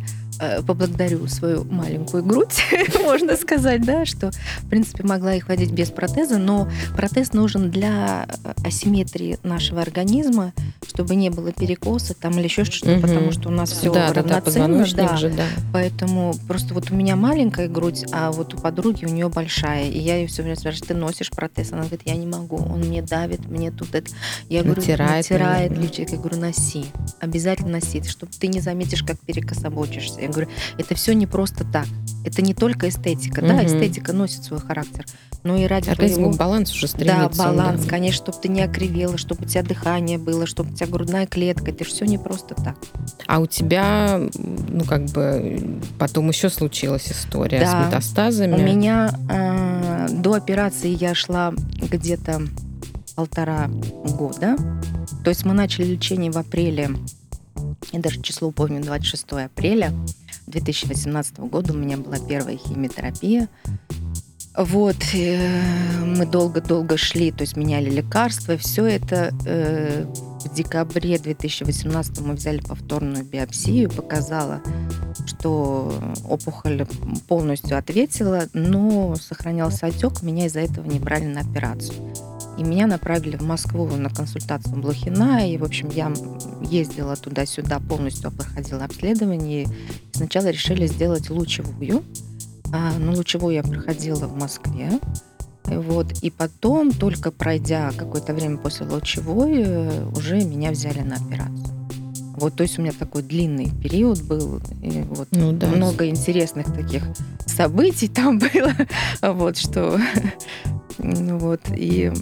поблагодарю свою маленькую грудь, можно сказать, да, что, в принципе, могла их водить без протеза, но протез нужен для э, асимметрии нашего организма, чтобы не было перекоса там или еще что-то, угу. потому что у нас все да, равноценно, да, да, же, да. Поэтому просто вот у меня маленькая грудь, а вот у подруги у нее большая, и я ее все время спрашиваю, ты носишь протез? Она говорит, я не могу, он мне давит, мне тут это. Я говорю, натирает, натирает лифчик, я говорю, носи, обязательно носи, чтобы ты не заметишь, как перекособочишься. Я говорю, это все не просто так. Это не только эстетика. Угу. Да, эстетика носит свой характер. Но и ради Организм твоего... баланс уже стремится. Да, баланс, да. конечно, чтобы ты не окривела, чтобы у тебя дыхание было, чтобы у тебя грудная клетка. Это все не просто так. А у тебя, ну, как бы, потом еще случилась история да. с метастазами. У меня э, до операции я шла где-то полтора года. То есть мы начали лечение в апреле я даже число помню, 26 апреля 2018 года у меня была первая химиотерапия. Вот, э, мы долго-долго шли, то есть меняли лекарства, все это э, в декабре 2018 мы взяли повторную биопсию, показала, что опухоль полностью ответила, но сохранялся отек, меня из-за этого не брали на операцию. И меня направили в Москву на консультацию Блохина. И, в общем, я ездила туда-сюда, полностью проходила обследование. И сначала решили сделать лучевую. А, но лучевую я проходила в Москве. Вот. И потом, только пройдя какое-то время после лучевой, уже меня взяли на операцию. Вот, то есть у меня такой длинный период был, и вот ну, да. много интересных таких событий там было, вот что, ну вот и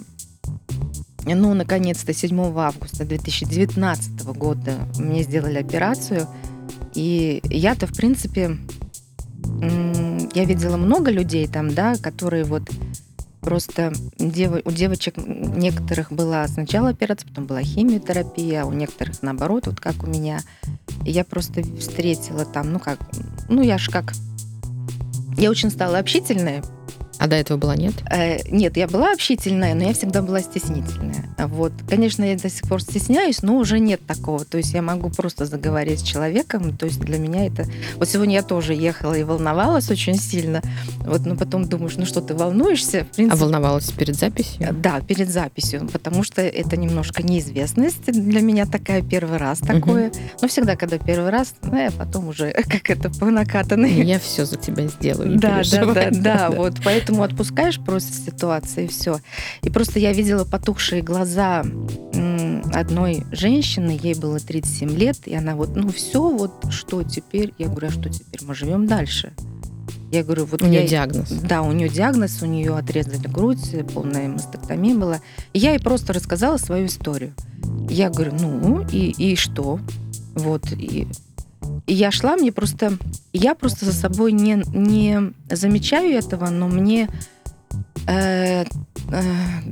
ну, наконец-то, 7 августа 2019 года мне сделали операцию. И я-то, в принципе, я видела много людей там, да, которые вот просто дев... у девочек некоторых была сначала операция, потом была химиотерапия, а у некоторых наоборот, вот как у меня. И я просто встретила там, ну как, ну я ж как, я очень стала общительная, а до этого была нет? Э, нет, я была общительная, но я всегда была стеснительная. Вот. Конечно, я до сих пор стесняюсь, но уже нет такого. То есть я могу просто заговорить с человеком. То есть для меня это... Вот сегодня я тоже ехала и волновалась очень сильно. Вот, но потом думаешь, ну что, ты волнуешься? В принципе... А волновалась перед записью? Да, перед записью, потому что это немножко неизвестность для меня такая первый раз такое. Угу. Но всегда, когда первый раз, ну, я потом уже как это по накатанной. Я все за тебя сделаю. Да, да, да, да, вот поэтому Поэтому отпускаешь просто ситуации и все. И просто я видела потухшие глаза одной женщины, ей было 37 лет, и она вот, ну все, вот что теперь? Я говорю, а что теперь? Мы живем дальше. Я говорю, вот у нее я... диагноз. Да, у нее диагноз, у нее отрезали грудь, полная мастектомия была. И я ей просто рассказала свою историю. Я говорю, ну и, и что? Вот, и я шла, мне просто... Я просто за собой не, не замечаю этого, но мне... Э, э,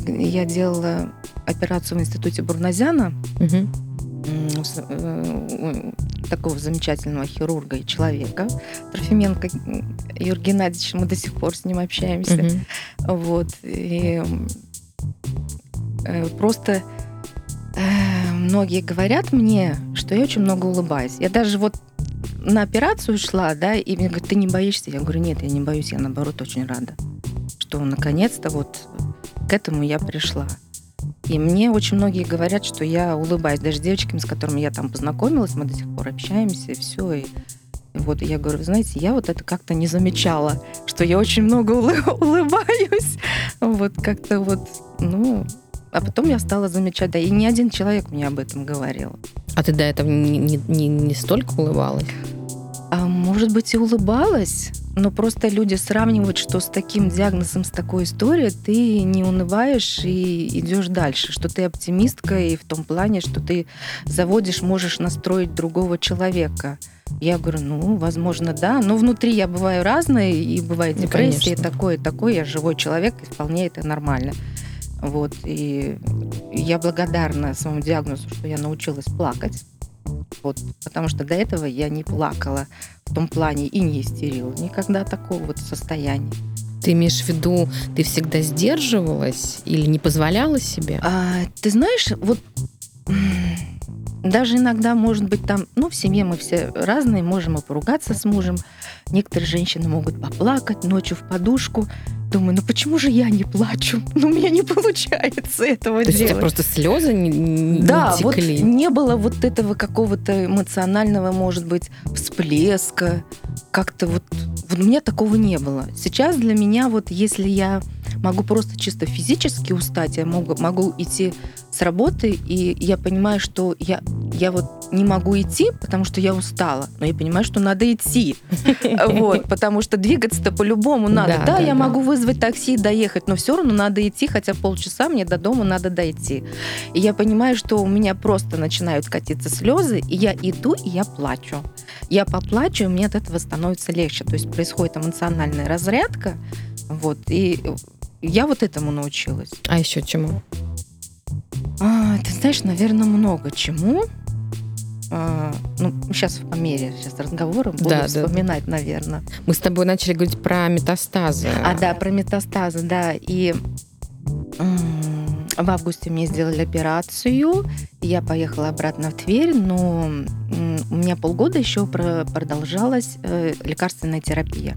я делала операцию в институте Бурназяна. Угу. Такого замечательного хирурга и человека. Трофименко Юрий Геннадьевич, мы до сих пор с ним общаемся. Угу. Вот. И э, просто э, многие говорят мне, что я очень много улыбаюсь. Я даже вот на операцию шла, да, и мне говорят, ты не боишься? Я говорю, нет, я не боюсь, я наоборот очень рада, что наконец-то вот к этому я пришла. И мне очень многие говорят, что я улыбаюсь. Даже девочками, с которыми я там познакомилась, мы до сих пор общаемся, и все. И вот я говорю, знаете, я вот это как-то не замечала, что я очень много улыбаюсь. Вот как-то вот, ну, а потом я стала замечать, да, и ни один человек мне об этом говорил. А ты до этого не, не, не, не столько улыбалась? А может быть, и улыбалась, но просто люди сравнивают, что с таким диагнозом, с такой историей ты не унываешь и идешь дальше, что ты оптимистка и в том плане, что ты заводишь, можешь настроить другого человека. Я говорю, ну, возможно, да. Но внутри я бываю разная, и бывает ну, депрессия, ну, такое, такое. Я живой человек, и вполне это нормально. Вот, и я благодарна своему диагнозу, что я научилась плакать. Вот, потому что до этого я не плакала в том плане и не истерила. Никогда такого вот состояния. Ты имеешь в виду, ты всегда сдерживалась или не позволяла себе? А, ты знаешь, вот даже иногда, может быть, там, ну, в семье мы все разные, можем и поругаться с мужем. Некоторые женщины могут поплакать ночью в подушку. Думаю, ну почему же я не плачу? Ну, у меня не получается этого То делать. есть просто слезы не, не Да, не вот текли. не было вот этого какого-то эмоционального, может быть, всплеска. Как-то вот, вот у меня такого не было. Сейчас для меня вот если я могу просто чисто физически устать, я могу, могу идти с работы, и я понимаю, что я, я вот не могу идти, потому что я устала, но я понимаю, что надо идти, вот, потому что двигаться-то по-любому надо. Да, я могу вызвать такси и доехать, но все равно надо идти, хотя полчаса мне до дома надо дойти. И я понимаю, что у меня просто начинают катиться слезы, и я иду, и я плачу. Я поплачу, и мне от этого становится легче. То есть происходит эмоциональная разрядка, вот, и я вот этому научилась. А еще чему? А, ты знаешь, наверное, много чему. А, ну, сейчас по мере сейчас разговора буду да, вспоминать, да. наверное. Мы с тобой начали говорить про метастазы. А, да, про метастазы, да. И в августе мне сделали операцию, я поехала обратно в Тверь, но у меня полгода еще продолжалась э, лекарственная терапия.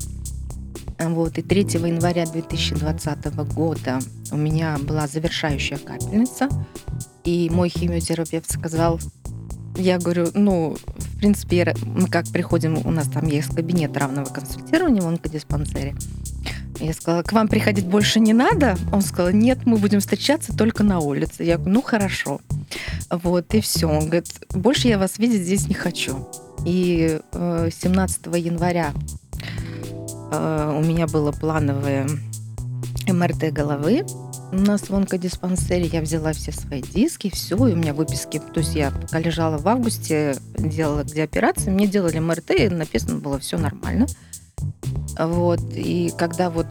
Вот, и 3 января 2020 года у меня была завершающая капельница, и мой химиотерапевт сказал, я говорю, ну, в принципе, мы как приходим, у нас там есть кабинет равного консультирования в онкодиспансере. Я сказала, к вам приходить больше не надо? Он сказал, нет, мы будем встречаться только на улице. Я говорю, ну хорошо. Вот, и все. Он говорит, больше я вас видеть здесь не хочу. И 17 э, января Э, у меня было плановое МРТ головы. У нас в онкодиспансере я взяла все свои диски, все, и у меня выписки. То есть я пока лежала в августе, делала где операции, мне делали МРТ, и написано было все нормально. Вот, и когда вот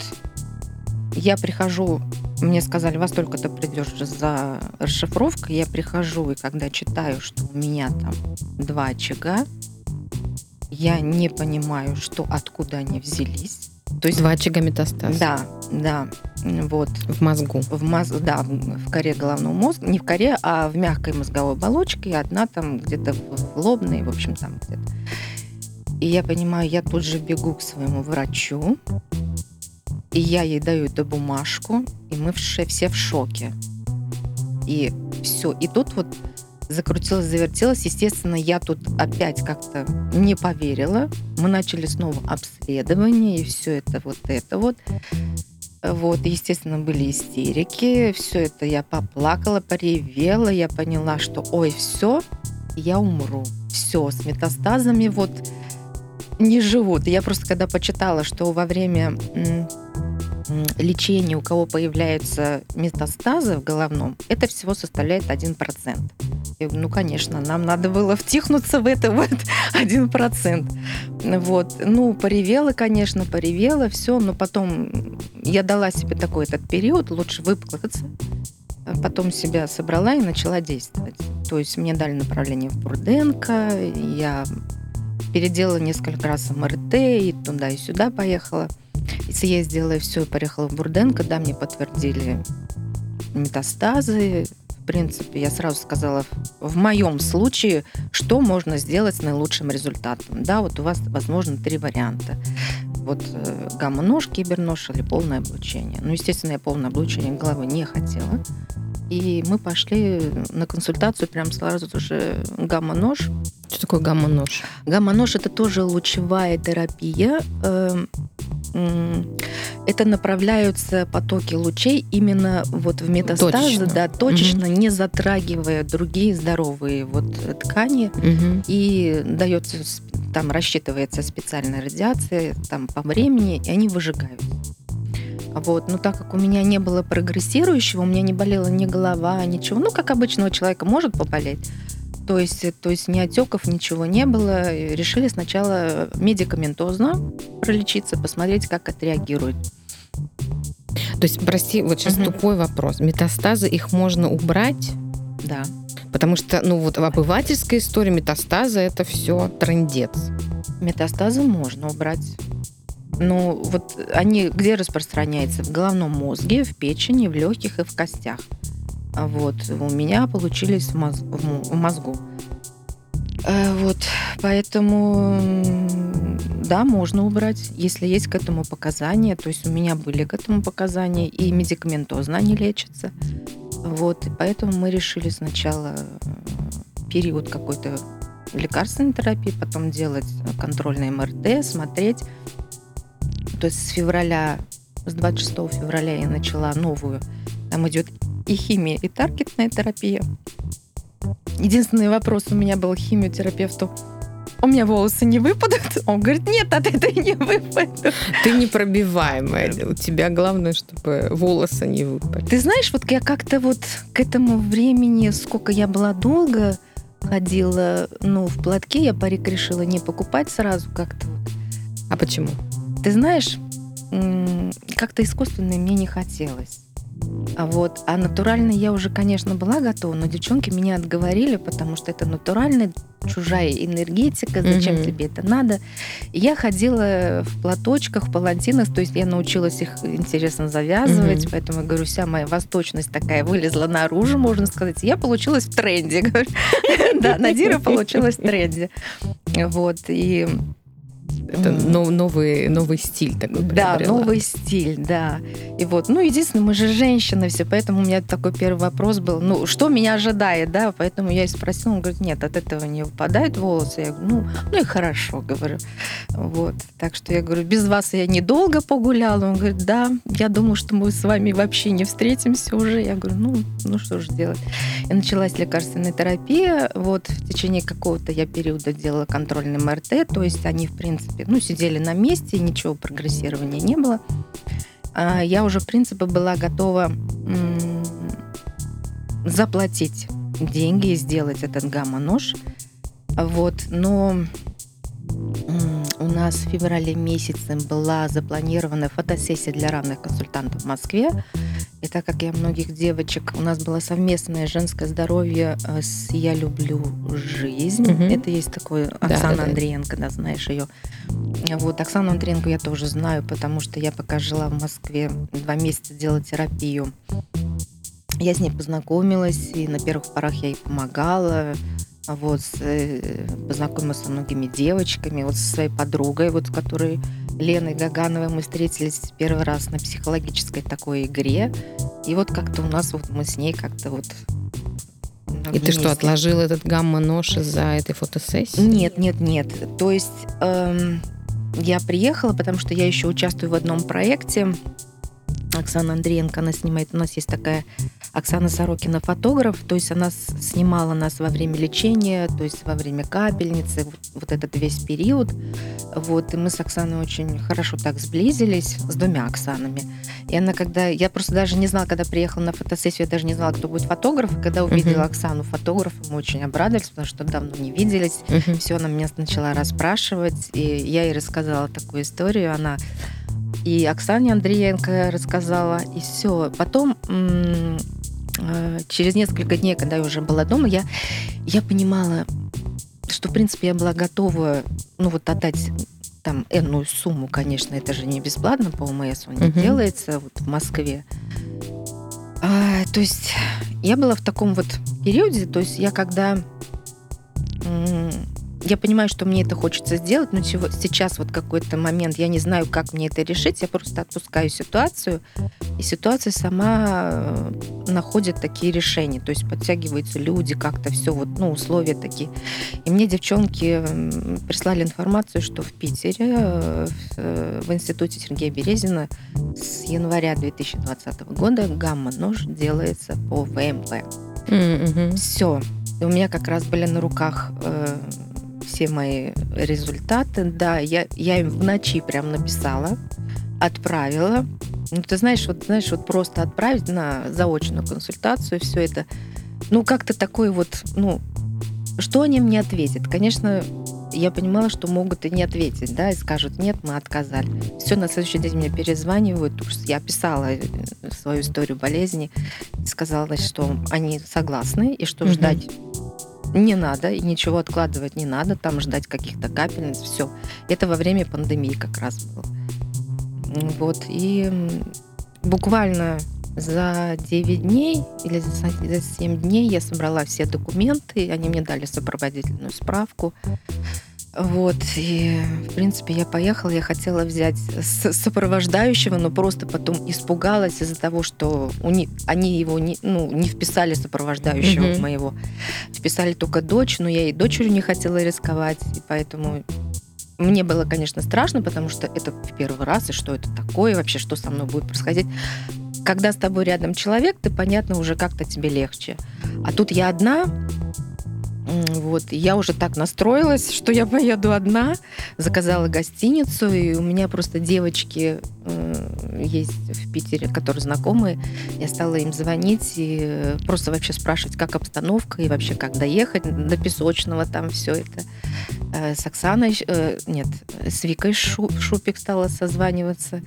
я прихожу, мне сказали, вас только-то придешь за расшифровкой, я прихожу, и когда читаю, что у меня там два очага, я не понимаю, что откуда они взялись. То есть два очага метастаз. Да, да, вот. В мозгу. В мозг, да, в коре головного мозга, не в коре, а в мягкой мозговой оболочке, и одна там где-то в лобной, в общем, там где-то. И я понимаю, я тут же бегу к своему врачу, и я ей даю эту бумажку, и мы все в шоке. И все. И тут вот закрутилось, завертелось. Естественно, я тут опять как-то не поверила. Мы начали снова обследование и все это вот это вот. Вот, естественно, были истерики. Все это я поплакала, поревела. Я поняла, что ой, все, я умру. Все, с метастазами вот не живут. Я просто когда почитала, что во время лечения у кого появляются метастазы в головном, это всего составляет 1%. И, ну, конечно, нам надо было втихнуться в это вот 1%. Вот. Ну, поревела, конечно, поревела, все, но потом я дала себе такой этот период, лучше выплакаться, потом себя собрала и начала действовать. То есть мне дали направление в Бурденко, я переделала несколько раз МРТ, и туда, и сюда поехала. И съездила, и все, поехала в Бурденко, да, мне подтвердили метастазы. В принципе, я сразу сказала, в моем случае, что можно сделать с наилучшим результатом. Да, вот у вас, возможно, три варианта. Вот э, гамма-нож, кибернож или полное облучение. Ну, естественно, я полное облучение головы не хотела. И мы пошли на консультацию прям сразу же гамма-нож. Что такое гамма-нож? Гамма-нож – это тоже лучевая терапия. Это направляются потоки лучей именно вот в метастазы, точечно. да, точечно, угу. не затрагивая другие здоровые вот ткани. Угу. И дается, там рассчитывается специальная радиация там по времени, и они выжигают. Вот. Но так как у меня не было прогрессирующего, у меня не болела ни голова, ничего. Ну, как обычного человека может поболеть. То есть, то есть ни отеков, ничего не было. решили сначала медикаментозно пролечиться, посмотреть, как отреагирует. То есть, прости, вот сейчас угу. тупой вопрос. Метастазы, их можно убрать? Да. Потому что, ну вот в обывательской истории метастазы это все трендец. Метастазы можно убрать. Ну, вот они где распространяются? В головном мозге, в печени, в легких и в костях. А вот у меня получились в, моз- в мозгу. Э, вот, поэтому, да, можно убрать, если есть к этому показания. То есть у меня были к этому показания, и медикаментозно они лечатся. Вот, и поэтому мы решили сначала период какой-то лекарственной терапии, потом делать контрольный МРТ, смотреть, то есть с февраля, с 26 февраля я начала новую. Там идет и химия, и таргетная терапия. Единственный вопрос у меня был химиотерапевту. У меня волосы не выпадут? Он говорит, нет, от этой не выпадут. Ты непробиваемая. У тебя главное, чтобы волосы не выпали. Ты знаешь, вот я как-то вот к этому времени, сколько я была долго, ходила, ну, в платке, я парик решила не покупать сразу как-то. А почему? Ты знаешь, как-то искусственное мне не хотелось. А вот, а натуральный я уже, конечно, была готова, но девчонки меня отговорили, потому что это натуральная чужая энергетика, зачем mm-hmm. тебе это надо. И я ходила в платочках, в палантинах, то есть я научилась их интересно завязывать, mm-hmm. поэтому я говорю, вся моя восточность такая вылезла наружу, можно сказать. Я получилась в тренде. Да, Надира получилась в тренде. Вот, и это mm. новый, новый стиль такой. Да, новый стиль, да. И вот, ну, единственное, мы же женщины все, поэтому у меня такой первый вопрос был, ну, что меня ожидает, да, поэтому я и спросила, он говорит, нет, от этого не выпадают волосы. Я говорю, ну, ну и хорошо, говорю. Вот, так что я говорю, без вас я недолго погуляла. Он говорит, да, я думаю, что мы с вами вообще не встретимся уже. Я говорю, ну, ну что же делать. И началась лекарственная терапия, вот, в течение какого-то я периода делала контрольный МРТ, то есть они, в принципе, принципе, ну, сидели на месте, ничего прогрессирования не было. А я уже, в принципе, была готова заплатить деньги и сделать этот гамма-нож. Вот, но у нас в феврале месяце была запланирована фотосессия для равных консультантов в Москве. И так как я многих девочек, у нас было совместное женское здоровье э, с «Я люблю жизнь». Угу. Это есть такой Оксана да, Андреенко, да, знаешь ее. Вот Оксану Андреенко я тоже знаю, потому что я пока жила в Москве, два месяца делала терапию. Я с ней познакомилась, и на первых порах я ей помогала вот, э, познакомилась со многими девочками, вот со своей подругой, вот, с которой Леной Гагановой мы встретились первый раз на психологической такой игре. И вот как-то у нас вот мы с ней как-то вот и ты что, отложил этот гамма-нож из-за этой фотосессии? Нет, нет, нет. То есть эм, я приехала, потому что я еще участвую в одном проекте Оксана Андреенко, она снимает. У нас есть такая Оксана Сорокина фотограф, то есть она снимала нас во время лечения, то есть во время капельницы, вот, вот этот весь период. Вот, и мы с Оксаной очень хорошо так сблизились, с двумя Оксанами. И она когда... Я просто даже не знала, когда приехала на фотосессию, я даже не знала, кто будет фотограф. И когда увидела uh-huh. Оксану фотографа, мы очень обрадовались, потому что давно не виделись. Uh-huh. Все, она меня начала расспрашивать, и я ей рассказала такую историю. Она и Оксане Андреенко рассказала, и все. Потом э, через несколько дней, когда я уже была дома, я, я понимала, что, в принципе, я была готова, ну, вот отдать там энную сумму, конечно, это же не бесплатно по ОМС, он не uh-huh. делается вот в Москве. А, то есть я была в таком вот периоде, то есть я когда я понимаю, что мне это хочется сделать, но сейчас вот какой-то момент, я не знаю, как мне это решить, я просто отпускаю ситуацию, и ситуация сама э, находит такие решения, то есть подтягиваются люди, как-то все вот, ну, условия такие. И мне девчонки прислали информацию, что в Питере, э, э, в институте Сергея Березина с января 2020 года гамма-нож делается по ВМП. Mm-hmm. Все. И у меня как раз были на руках все мои результаты. Да, я, я им в ночи прям написала, отправила. Ну, ты знаешь, вот, знаешь, вот просто отправить на заочную консультацию все это. Ну, как-то такой вот, ну, что они мне ответят? Конечно, я понимала, что могут и не ответить, да, и скажут, нет, мы отказали. Все, на следующий день мне перезванивают, потому что я писала э, свою историю болезни, сказала, значит, что они согласны, и что угу. ждать не надо, и ничего откладывать не надо, там ждать каких-то капельниц, все. Это во время пандемии как раз было. Вот, и буквально за 9 дней или за 7 дней я собрала все документы, они мне дали сопроводительную справку. Вот, и, в принципе, я поехала, я хотела взять сопровождающего, но просто потом испугалась из-за того, что у них, они его не, ну, не вписали сопровождающего mm-hmm. моего. Вписали только дочь, но я и дочерью не хотела рисковать, и поэтому мне было, конечно, страшно, потому что это в первый раз, и что это такое, вообще, что со мной будет происходить. Когда с тобой рядом человек, ты, понятно, уже как-то тебе легче. А тут я одна, вот, я уже так настроилась, что я поеду одна, заказала гостиницу, и у меня просто девочки э, есть в Питере, которые знакомые. Я стала им звонить и э, просто вообще спрашивать, как обстановка и вообще как доехать до Песочного, там все это. Э, с Оксаной, э, нет, с Викой Шу, Шупик стала созваниваться.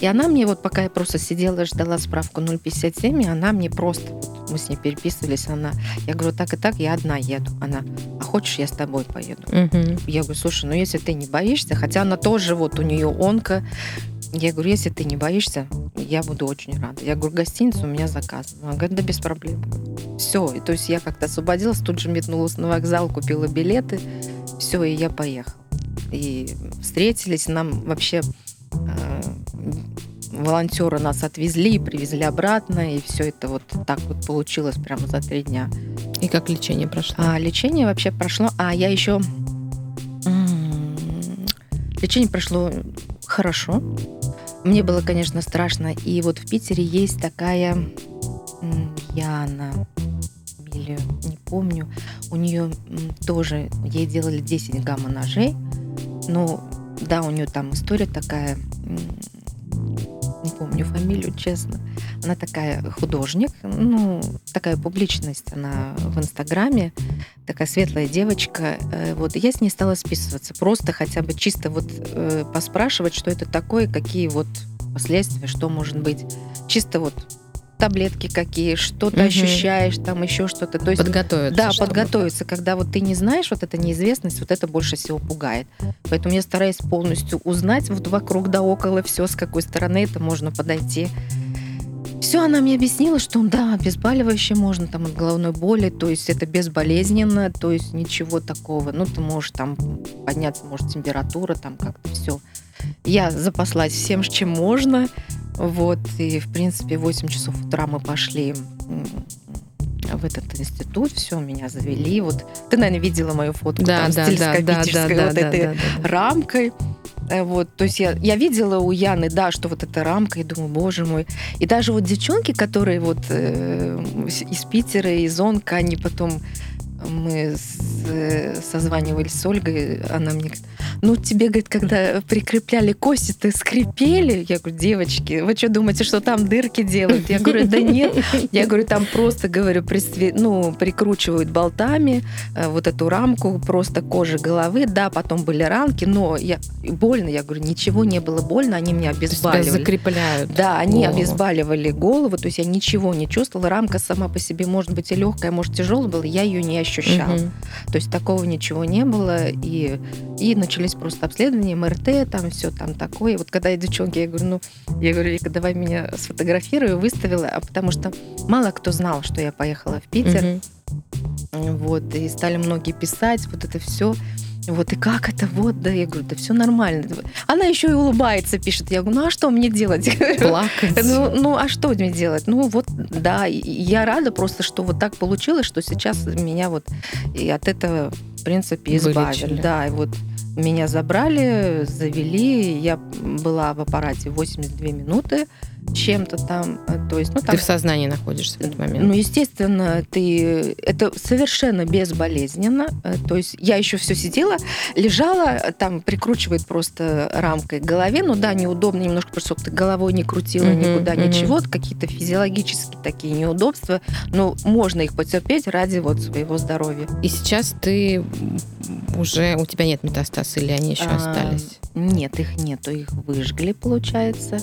И она мне, вот пока я просто сидела ждала справку 057, и она мне просто, вот мы с ней переписывались, она, я говорю, так и так, я одна еду. Она, а хочешь, я с тобой поеду? Угу. Я говорю, слушай, ну если ты не боишься, хотя она тоже, вот у нее онка, я говорю, если ты не боишься, я буду очень рада. Я говорю, гостиница у меня заказана. Она говорит, да без проблем. Все, и то есть я как-то освободилась, тут же метнулась на вокзал, купила билеты, все, и я поехала. И встретились, нам вообще э, волонтеры нас отвезли, привезли обратно, и все это вот так вот получилось прямо за три дня. И как лечение прошло? А, лечение вообще прошло. А я еще... Лечение прошло хорошо. Мне было, конечно, страшно. И вот в Питере есть такая Яна или не помню. У нее тоже, ей делали 10 гамма-ножей. Но да, у нее там история такая не помню фамилию, честно. Она такая художник, ну, такая публичность, она в Инстаграме, такая светлая девочка. Э, вот я с ней стала списываться, просто хотя бы чисто вот э, поспрашивать, что это такое, какие вот последствия, что может быть. Чисто вот таблетки какие, что ты угу. ощущаешь, там еще что-то. То есть, подготовиться. Да, подготовиться. Когда вот ты не знаешь, вот эта неизвестность, вот это больше всего пугает. Поэтому я стараюсь полностью узнать вот вокруг да около все, с какой стороны это можно подойти. Все, она мне объяснила, что да, обезболивающее можно там от головной боли, то есть это безболезненно, то есть ничего такого. Ну, ты можешь там подняться, может, температура, там как-то все. Я запаслась всем, чем можно. Вот, и, в принципе, в 8 часов утра мы пошли в этот институт, все, меня завели. Вот ты, наверное, видела мою фотку да, там, да, с телескопической да, да, вот да, этой да, да, рамкой. Э, Вот, то есть я, я видела у Яны, да, что вот эта рамка, и думаю, боже мой. И даже вот девчонки, которые вот э, из Питера, из Онка, они потом мы с- э, созванивались с Ольгой, она мне говорит, ну тебе, говорит, когда прикрепляли кости, ты скрипели? Я говорю, девочки, вы что думаете, что там дырки делают? Я говорю, да нет. Я говорю, там просто, говорю, присве- ну, прикручивают болтами э, вот эту рамку, просто кожа головы. Да, потом были ранки, но я больно, я говорю, ничего не было больно, они меня обезболивали. закрепляют. Да, они голову. обезболивали голову, то есть я ничего не чувствовала. Рамка сама по себе может быть и легкая, может тяжелая была, я ее не ощущала. Мгм. То есть такого ничего не было. И, и начались просто обследования, МРТ, там все там такое. Вот когда я девчонки, я говорю, ну, я говорю, Вика, давай меня сфотографирую, выставила, а потому что мало кто знал, что я поехала в Питер. Мгм. Вот, и стали многие писать, вот это все. Вот, и как это вот, да, я говорю, да все нормально. Она еще и улыбается, пишет. Я говорю, ну а что мне делать? Плакать. Ну, ну, а что мне делать? Ну, вот, да, я рада просто, что вот так получилось, что сейчас меня вот и от этого, в принципе, избавили. Вылечили. Да, и вот меня забрали, завели, я была в аппарате 82 минуты чем-то там, э, то есть, ну, там Ты в сознании находишься в этот момент. ну, естественно, ты это совершенно безболезненно. Э, То есть я еще все сидела, лежала, э, там прикручивает просто рамкой к голове. Ну да, неудобно немножко, просто ты головой не крутила Мгм, никуда, мгм. ничего. Какие-то физиологические такие неудобства. Но можно их потерпеть ради вот своего здоровья. И сейчас ты уже у тебя нет метастаз или они еще А, остались? Нет, их нету, их выжгли, получается.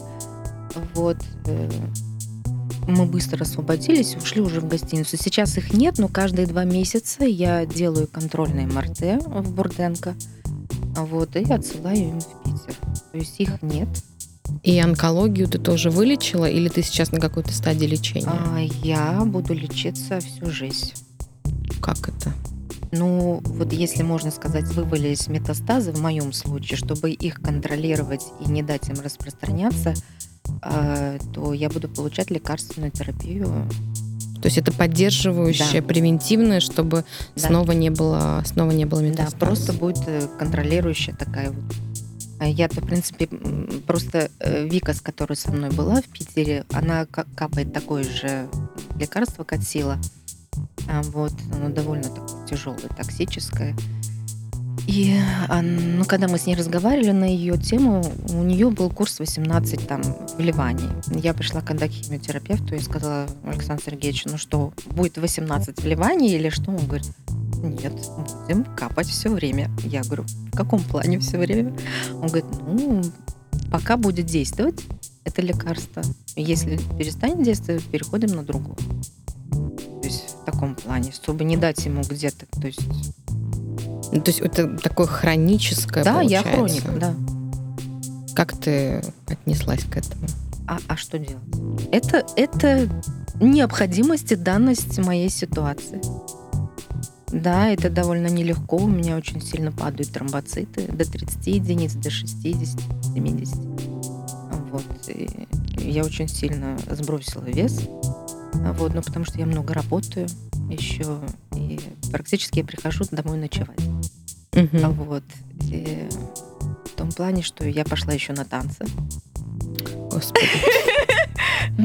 Вот. э, Мы быстро освободились, ушли уже в гостиницу. Сейчас их нет, но каждые два месяца я делаю контрольные МРТ в Бурденко. Вот, и отсылаю им в Питер. То есть их нет. И онкологию ты тоже вылечила или ты сейчас на какой-то стадии лечения? А я буду лечиться всю жизнь. Как это? Ну, вот если можно сказать, вывалились метастазы в моем случае, чтобы их контролировать и не дать им распространяться, то я буду получать лекарственную терапию. То есть это поддерживающее, Да. превентивное, чтобы Да. снова не было, снова не было Да, метастаза. просто будет э, контролирующая такая вот. А Я-то, в принципе, просто э, Вика, с которой со мной была в Питере, она ка- капает такое же лекарство, как сила. А вот, оно довольно такое тяжелое, токсическое. И а, ну, когда мы с ней разговаривали на ее тему, у нее был курс 18 там вливаний. Я пришла когда к химиотерапевту и сказала, Александр Сергеевич, ну что, будет 18 вливаний или что? Он говорит, нет, будем капать все время. Я говорю, в каком плане все время? Он говорит, ну, пока будет действовать это лекарство. Если перестанет действовать, переходим на другое. То есть в таком плане, чтобы не дать ему где-то, то есть Ну, То есть это такое хроническое да, я получается. хроник, да. Как ты отнеслась к этому? А, а что делать? Это, это необходимость и данность моей ситуации. Да, это довольно нелегко. У меня очень сильно падают тромбоциты до 30 единиц, до 60, 70. Вот. И я очень сильно сбросила вес. Вот, ну, потому что я много работаю еще. И практически я прихожу домой ночевать. А Вот. И в том плане, что я пошла еще на танцы. Господи.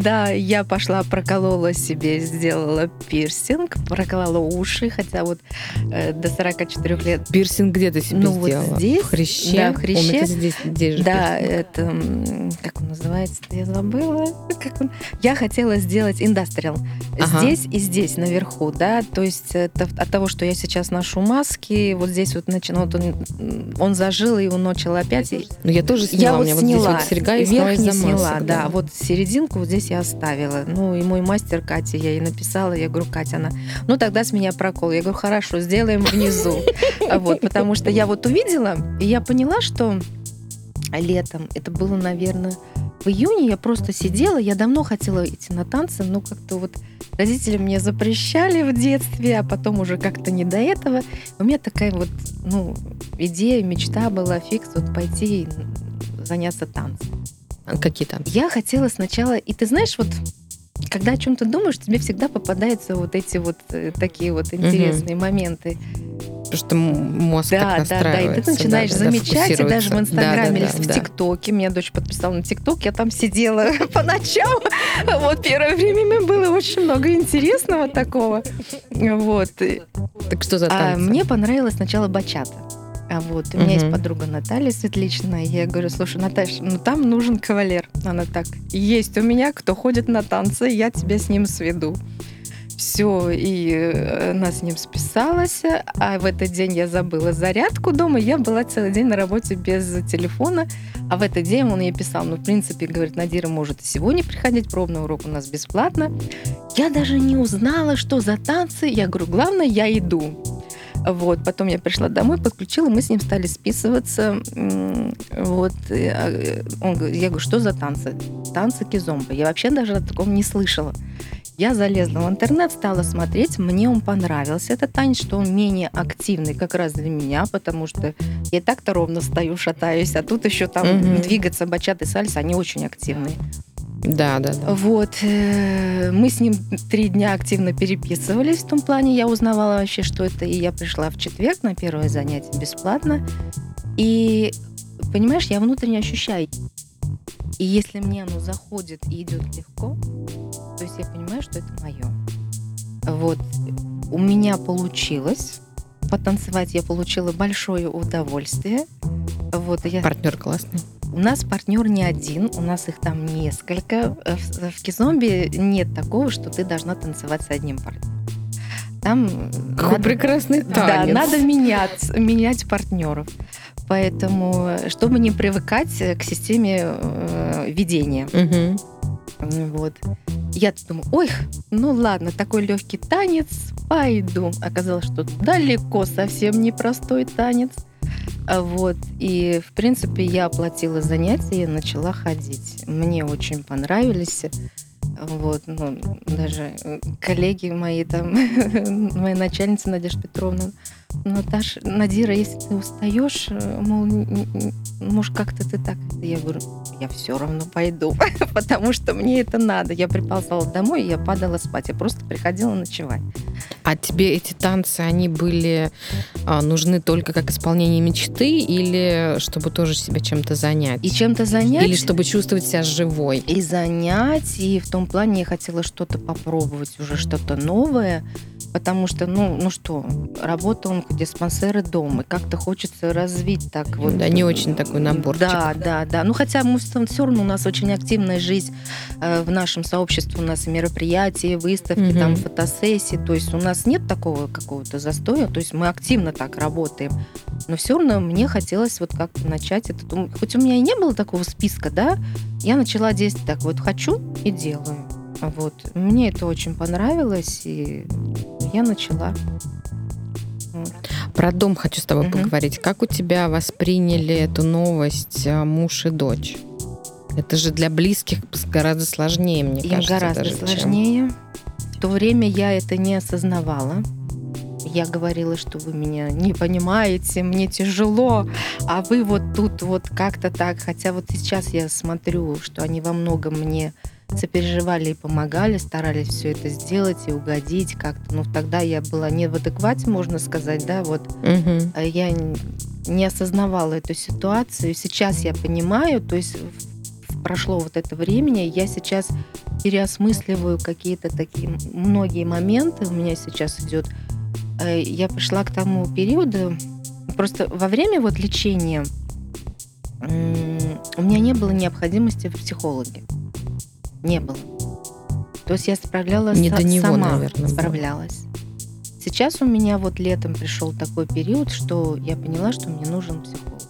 Да, я пошла, проколола себе, сделала пирсинг, проколола уши, хотя вот э, до 44 лет Пирсинг где ты себе Ну, вот сделала? здесь, В хряще? да, в хряще. О, это здесь, здесь же Да, пирсинг. это как он называется, я забыла. Как он? Я хотела сделать индастриал Ага. здесь и здесь наверху, да. То есть это от того, что я сейчас ношу маски, вот здесь вот начинал, вот он, он зажил и он начал опять. Ну, я тоже сняла. Я У вот меня сняла, вот здесь вот серьга и сняла, масок, да. Вот серединку вот здесь я оставила. Ну и мой мастер Катя, я ей написала, я говорю, Катя, она, ну тогда с меня прокол. Я говорю, хорошо, сделаем внизу. Вот, потому что я вот увидела, и я поняла, что летом, это было, наверное, в июне, я просто сидела, я давно хотела идти на танцы, но как-то вот родители мне запрещали в детстве, а потом уже как-то не до этого. У меня такая вот, ну, идея, мечта была фикс вот пойти заняться танцем. А Какие там? Я хотела сначала, и ты знаешь, вот когда о чем-то думаешь, тебе всегда попадаются вот эти вот э, такие вот интересные моменты. потому что мозг да, так да, да, и ты начинаешь да, замечать, да, и даже в Инстаграме да, да, или да, в ТикТоке, меня дочь подписала на ТикТок, я там сидела по ночам, вот первое время мне было очень много интересного такого, вот. Так что за танцы? А мне понравилось сначала бачата. А вот у меня есть подруга Наталья Светличная. Я говорю, слушай, Наташа, ну там нужен кавалер. Она так, есть у меня, кто ходит на танцы, я тебя с ним сведу. Все, и э, она с ним списалась, а в этот день я забыла зарядку дома, я была целый день на работе без телефона, а в этот день он ей писал, ну, в принципе, говорит, Надира может и сегодня приходить, пробный урок у нас бесплатно. Я даже не узнала, что за танцы, я говорю, главное, я иду. Вот, потом я пришла домой, подключила, мы с ним стали списываться. Вот, а, он, я говорю, что за танцы? Танцы кизомба. Я вообще даже о таком не слышала. Я залезла в интернет, стала смотреть, мне он понравился этот танец, что он менее активный как раз для меня, потому что я так-то ровно стою, шатаюсь, а тут еще там mm-hmm. двигаться бачат и сальса, они очень активные. Да, да, да. Вот. Э, мы с ним три дня активно переписывались в том плане. Я узнавала вообще, что это. И я пришла в четверг на первое занятие бесплатно. И, понимаешь, я внутренне ощущаю. И если мне оно заходит и идет легко, то есть я понимаю, что это мое. Вот. У меня получилось потанцевать, я получила большое удовольствие. Вот, я... Партнер классный. У нас партнер не один, у нас их там несколько. В, в Кизомбе нет такого, что ты должна танцевать с одним партнером. Там Какой надо, прекрасный танец. Да, надо менять, менять партнеров. Поэтому, чтобы не привыкать к системе э, ведения. Угу. Вот. Я думаю, ой, ну ладно, такой легкий танец, пойду. Оказалось, что далеко совсем непростой танец. А вот. И, в принципе, я оплатила занятия и начала ходить. Мне очень понравились. Вот, ну, даже коллеги мои там, моя начальница Надежда Петровна, Наташа, Надира, если ты устаешь, э, мол, может, как-то ты так... Я говорю, я все равно пойду, потому что мне это надо. Я приползала домой, я падала спать. Я просто приходила ночевать. А тебе эти танцы, они были а, нужны только как исполнение мечты или чтобы тоже себя чем-то занять? И чем-то занять. Или чтобы чувствовать себя живой? И занять, и в том плане я хотела что-то попробовать, уже что-то новое потому что, ну, ну что, работа онкодиспансеры дома, и как-то хочется развить так вот. Да, не очень такой набор. Да, да, да. Ну, хотя мы все равно у нас очень активная жизнь э, в нашем сообществе, у нас мероприятия, выставки, угу. там фотосессии, то есть у нас нет такого какого-то застоя, то есть мы активно так работаем. Но все равно мне хотелось вот как-то начать это. Хоть у меня и не было такого списка, да, я начала действовать так, вот хочу и делаю. Вот. Мне это очень понравилось, и я начала. Про дом хочу с тобой угу. поговорить. Как у тебя восприняли эту новость а, муж и дочь? Это же для близких гораздо сложнее, мне Им кажется. гораздо даже, сложнее. Чем... В то время я это не осознавала. Я говорила, что вы меня не понимаете, мне тяжело, а вы вот тут вот как-то так. Хотя вот сейчас я смотрю, что они во многом мне сопереживали и помогали, старались все это сделать и угодить как-то. Ну, тогда я была не в адеквате, можно сказать, да, вот. Угу. Я не осознавала эту ситуацию. Сейчас я понимаю, то есть прошло вот это времени, я сейчас переосмысливаю какие-то такие многие моменты. У меня сейчас идет. Э, я пришла к тому периоду, просто во время вот лечения у меня не было необходимости в психологе не было. То есть я справлялась не со- до него, сама, наверное, справлялась. Сейчас у меня вот летом пришел такой период, что я поняла, что мне нужен психолог.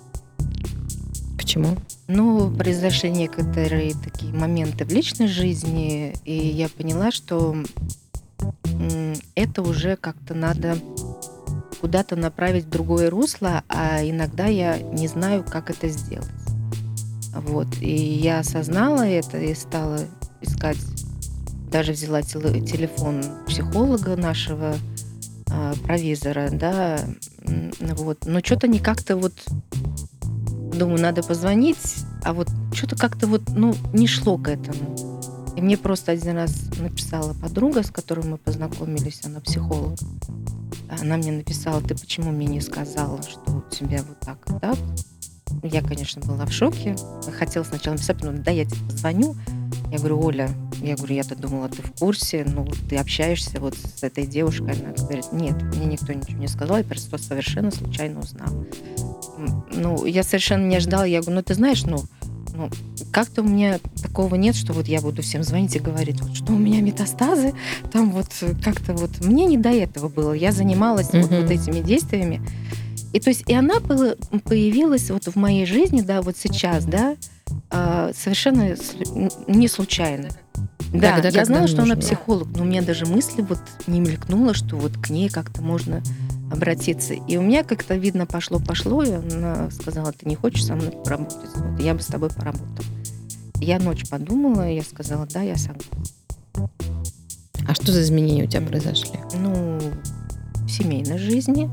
Почему? Ну, произошли некоторые такие моменты в личной жизни, и я поняла, что это уже как-то надо куда-то направить в другое русло, а иногда я не знаю, как это сделать. Вот. И я осознала это и стала искать, даже взяла телефон психолога нашего, а, провизора, да, вот. Но что-то не как-то вот, думаю, надо позвонить, а вот что-то как-то вот, ну, не шло к этому. И мне просто один раз написала подруга, с которой мы познакомились, она психолог. Она мне написала, ты почему мне не сказала, что у тебя вот так так? Я, конечно, была в шоке. Хотела сначала написать, но да, я тебе позвоню. Я говорю, Оля, я говорю, я-то думала, ты в курсе, ну, ты общаешься вот с этой девушкой. Она говорит, нет, мне никто ничего не сказал, я просто совершенно случайно узнала. Ну, я совершенно не ожидала. Я говорю, ну, ты знаешь, ну, ну, как-то у меня такого нет, что вот я буду всем звонить и говорить, вот, что у меня метастазы, там вот как-то вот мне не до этого было. Я занималась mm-hmm. вот, вот этими действиями. И то есть и она появилась вот в моей жизни, да, вот сейчас, да, а, совершенно не случайно. Да, когда, я знала, что нужно. она психолог, но у меня даже мысли вот не мелькнуло, что вот к ней как-то можно обратиться. И у меня как-то, видно, пошло-пошло, и она сказала, ты не хочешь со мной поработать? Вот, я бы с тобой поработала. Я ночь подумала, я сказала, да, я согласна. А что за изменения у тебя произошли? Ну, в семейной жизни.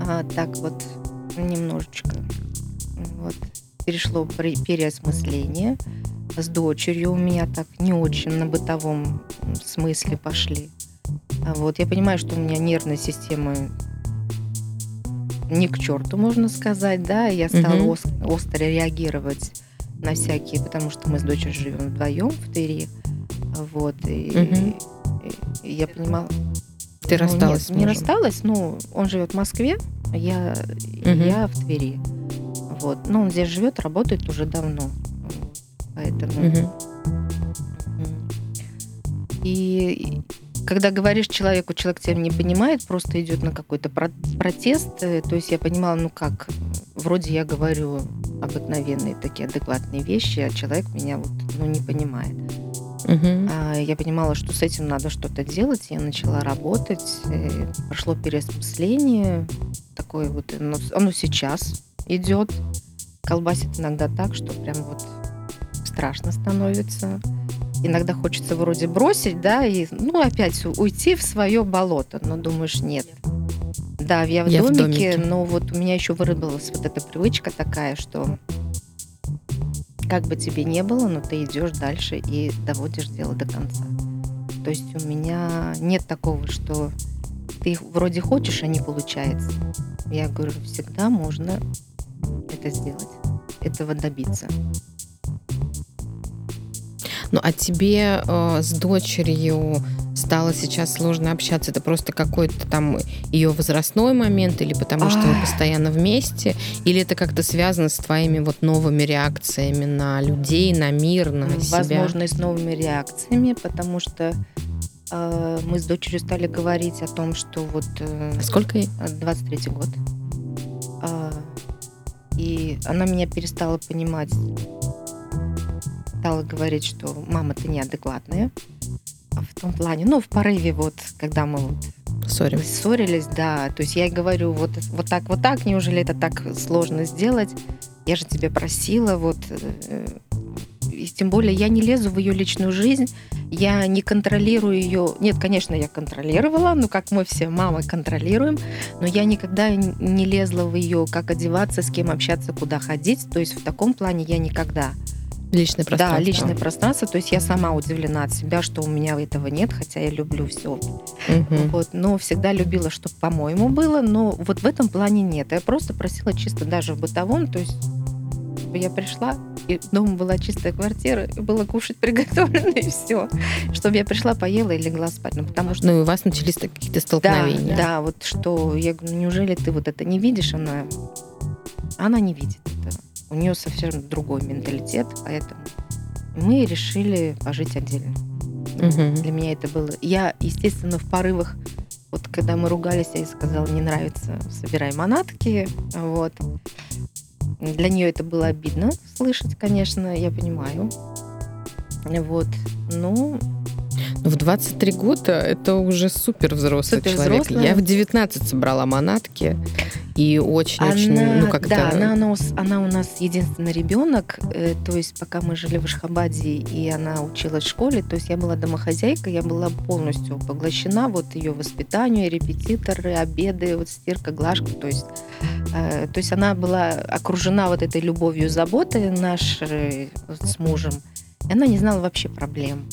А, так вот, немножечко. Вот, перешло переосмысление. С дочерью у меня так не очень на бытовом смысле пошли. А вот я понимаю, что у меня нервная система не к черту, можно сказать, да, я стала угу. остро, остро реагировать на всякие, потому что мы с дочерью живем вдвоем в Твери, вот, и, угу. и, и я понимала... Ты ну, рассталась нет, не рассталась, ну, он живет в Москве, а я, угу. я в Твери, вот, но он здесь живет, работает уже давно, поэтому... Угу. И когда говоришь человеку, человек тебя не понимает, просто идет на какой-то протест. Э, то есть я понимала, ну как, вроде я говорю обыкновенные такие адекватные вещи, а человек меня вот, ну, не понимает. Угу. Я понимала, что с этим надо что-то делать. Я начала работать. Э, прошло переосмысление. Такое вот, оно, оно сейчас идет. Колбасит иногда так, что прям вот страшно становится иногда хочется вроде бросить, да, и, ну, опять уйти в свое болото, но думаешь, нет. Да, я в, я домике, в домике, но вот у меня еще выработалась вот эта привычка такая, что как бы тебе не было, но ты идешь дальше и доводишь дело до конца. То есть у меня нет такого, что ты вроде хочешь, а не получается. Я говорю, всегда можно это сделать, этого добиться. Ну, а тебе э, с дочерью стало сейчас сложно общаться? Это просто какой-то там ее возрастной момент, или потому что вы постоянно вместе, или это как-то связано с твоими вот новыми реакциями на людей, на мир, на себя? Возможно, и с новыми реакциями, потому что э, мы с дочерью стали говорить о том, что вот... Э, а сколько ей? 23 год. Э, и она меня перестала понимать стала говорить, что мама, ты неадекватная. В том плане, ну, в порыве вот, когда мы вот ссорились. ссорились, да. То есть я говорю, вот, вот так, вот так, неужели это так сложно сделать? Я же тебя просила, вот. Э, и тем более я не лезу в ее личную жизнь, я не контролирую ее. Нет, конечно, я контролировала, ну, как мы все мамы контролируем, но я никогда не лезла в ее, как одеваться, с кем общаться, куда ходить. То есть в таком плане я никогда. Личное пространство. Да, личное пространство. То есть я сама удивлена от себя, что у меня этого нет, хотя я люблю все. Угу. Вот, но всегда любила, чтобы по-моему было, но вот в этом плане нет. Я просто просила чисто даже в бытовом, то есть я пришла, и дома была чистая квартира, и было кушать приготовлено, и все. Чтобы я пришла, поела и легла спать. Ну, потому что... Ну, и у вас начались какие-то столкновения. Да, да, вот что, я говорю, неужели ты вот это не видишь? Она, она не видит это у нее совсем другой менталитет, поэтому мы решили пожить отдельно. Угу. Для меня это было... Я, естественно, в порывах, вот когда мы ругались, я ей сказала, не нравится, собирай манатки, вот. Для нее это было обидно слышать, конечно, я понимаю. Вот. Ну, в 23 года это уже супер взрослый супер человек. Я в 19 собрала манатки. И очень-очень, она, ну как-то... Да, она, она, она у нас единственный ребенок, э, то есть пока мы жили в Ашхабаде, и она училась в школе, то есть я была домохозяйка, я была полностью поглощена вот ее воспитанию, репетиторы, обеды, вот стирка, глажка, то есть, э, то есть она была окружена вот этой любовью, заботой нашей с мужем. И она не знала вообще проблем.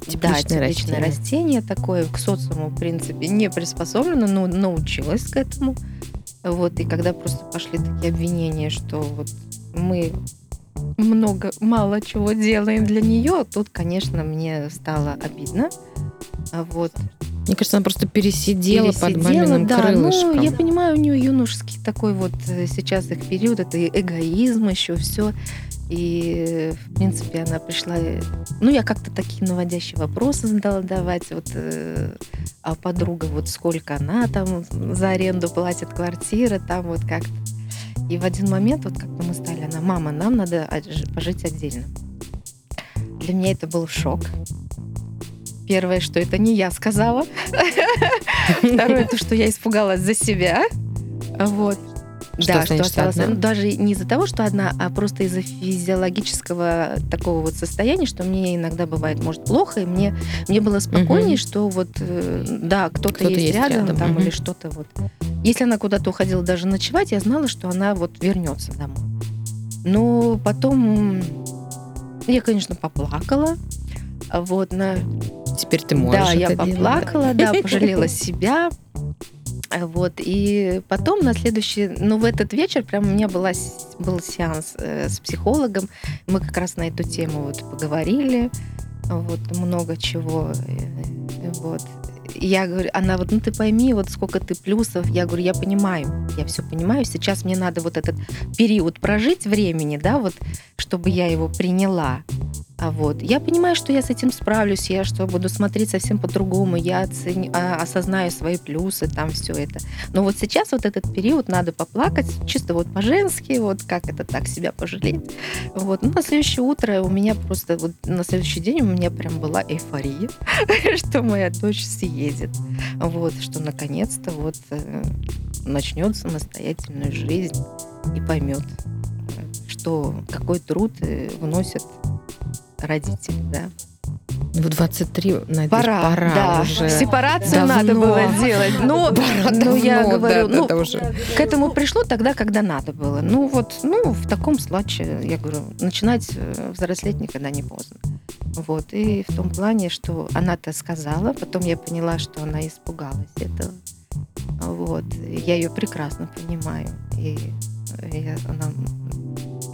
Тепличное да, тепличное растение. растение такое к социуму, в принципе, не приспособлено, но научилась к этому. Вот, и когда просто пошли такие обвинения, что вот мы много, мало чего делаем для нее, тут, конечно, мне стало обидно. А Вот. Мне кажется, она просто пересидела, под Пересидела, маминым да, крылышком. Ну, я понимаю, у нее юношеский такой вот э, сейчас их период, это эгоизм еще все. И, в принципе, она пришла... э, Ну, я как-то такие наводящие вопросы стала давать. Вот, э, а подруга, вот сколько она там за аренду платит квартиры, там вот как-то. И в один момент, вот как-то мы стали, она, мама, нам надо пожить отдельно. Для меня это был шок. Первое, что это не я сказала. Второе, то, что я испугалась за себя. Вот. Что да, значит что осталась одна? ну, даже не из-за того, что одна, а просто из-за физиологического такого вот состояния, что мне иногда бывает, может, плохо, и мне, мне было спокойнее, Мгм. что вот, э, да, кто-то, Кто-то есть, есть рядом, рядом, там, мгм. или что-то вот. Если она куда-то уходила даже ночевать, я знала, что она вот вернется домой. Но потом я, конечно, поплакала. Вот, на Теперь ты можешь да, я делать, поплакала, да, пожалела себя. А Вот, и потом на следующий, ну, в этот вечер прям у меня была, был сеанс э, с психологом. Мы как раз на эту тему вот поговорили, вот, много чего. э, Вот. Я говорю, она вот, ну ты пойми, вот сколько ты плюсов. Я говорю, я понимаю, я все понимаю. Сейчас мне надо вот этот период прожить времени, да, вот, чтобы я его приняла. А вот я понимаю, что я с этим справлюсь, я что буду смотреть совсем по-другому, я оцени- а, осознаю свои плюсы, там все это. Но вот сейчас вот этот период надо поплакать, чисто вот по-женски, вот как это так себя пожалеть. Вот. Ну, на следующее утро у меня просто, вот на следующий день у меня прям была эйфория, что моя дочь съедет. Вот, что наконец-то вот э, начнет самостоятельную жизнь и поймет, что какой труд э, вносят родители, да. В 23, Надя, Пора, пора да. уже. Сепарацию Давно. надо было делать. Но, Пора но я давно, говорю, да, ну, это уже. к этому пришло тогда, когда надо было. Ну вот, ну в таком случае, я говорю, начинать э, взрослеть никогда не поздно. Вот, и в том плане, что она-то сказала, потом я поняла, что она испугалась этого. Вот, я ее прекрасно понимаю. И я, она,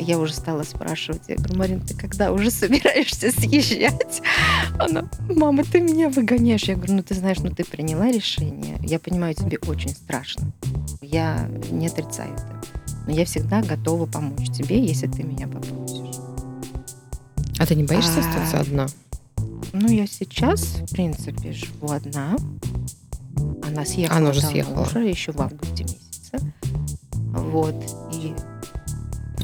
я уже стала спрашивать, я говорю, Марин, ты когда уже собираешься съезжать? Она, мама, ты меня выгоняешь. Я говорю, ну ты знаешь, ну ты приняла решение. Я понимаю, тебе очень страшно. Я не отрицаю это. Но я всегда готова помочь тебе, если ты меня попросишь. А ты не боишься А, остаться одна? Ну, я сейчас, в принципе, живу одна. Она съехала Она уже съехала. мужа еще в августе месяце. Вот. И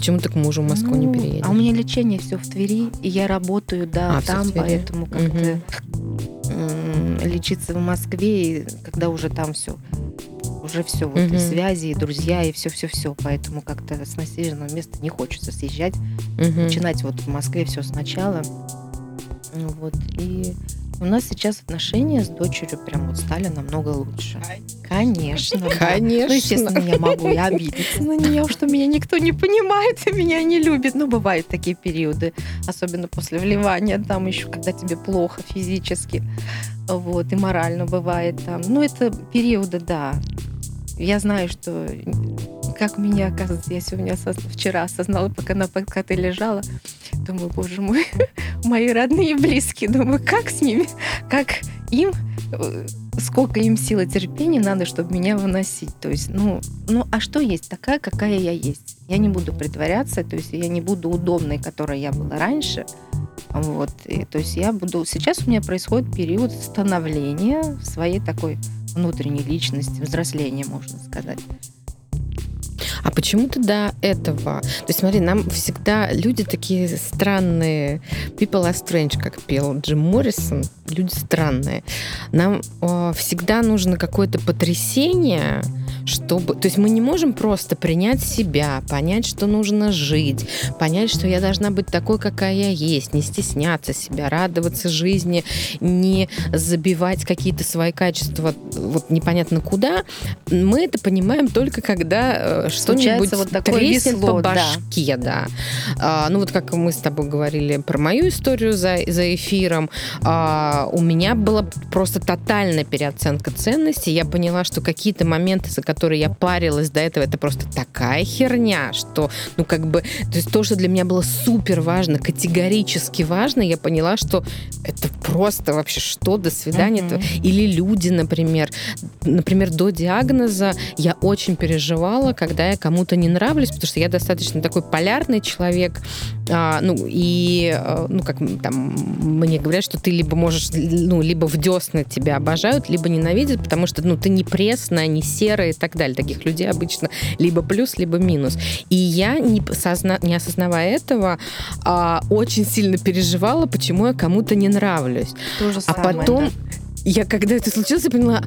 Почему ты к мужу в Москву не Ну, переедешь? А у меня лечение все в Твери, и я работаю, да, А, там, поэтому как-то м, лечиться в Москве, и когда уже там все, уже все, вот Мгм. и связи, и друзья, и все-все-все, поэтому как-то с насиженного места не хочется съезжать, Мгм. начинать вот в Москве все сначала. Вот, и у нас сейчас отношения с дочерью прям вот стали намного лучше. Конечно. да. Конечно. Ну, естественно, я могу и обидеться на нее, что меня никто не понимает и меня не любит. Ну, бывают такие периоды, особенно после вливания, там еще, когда тебе плохо физически, вот, и морально бывает там. Ну, это периоды, да. Я знаю, что как меня, оказывается, я сегодня осозна- вчера осознала, пока на пока лежала, думаю, боже мой, мои родные и близкие, думаю, как с ними, как им э, сколько им силы терпения надо, чтобы меня выносить. То есть, ну, ну, а что есть такая, какая я есть? Я не буду притворяться, то есть я не буду удобной, которой я была раньше. Вот. И, то есть я буду... Сейчас у меня происходит период становления своей такой внутренней личности, взросления, можно сказать. А почему ты до этого? То есть смотри, нам всегда люди такие странные. People are strange, как пел Джим Моррисон. Люди странные. Нам э, всегда нужно какое-то потрясение, чтобы... То есть мы не можем просто принять себя, понять, что нужно жить, понять, что я должна быть такой, какая я есть, не стесняться себя, радоваться жизни, не забивать какие-то свои качества вот непонятно куда. Мы это понимаем только когда э, что-нибудь вот такое треснет весло, по башке, да. да. А, ну вот как мы с тобой говорили про мою историю за, за эфиром, а, у меня была просто тотальная переоценка ценностей. Я поняла, что какие-то моменты, за которые я парилась до этого, это просто такая херня, что, ну, как бы, то есть то, что для меня было супер важно, категорически важно, я поняла, что это просто вообще что, до свидания. Mm-hmm. Или люди, например. Например, до диагноза я очень переживала, когда я кому-то не нравлюсь, потому что я достаточно такой полярный человек, а, ну, и, а, ну, как там, мне говорят, что ты либо можешь, ну, либо в десны тебя обожают, либо ненавидят, потому что, ну, ты не пресная, не серая так далее. Таких людей обычно либо плюс, либо минус. И я, не, созна... не осознавая этого, а, очень сильно переживала, почему я кому-то не нравлюсь. То же а потом... Да я когда это случилось, я поняла,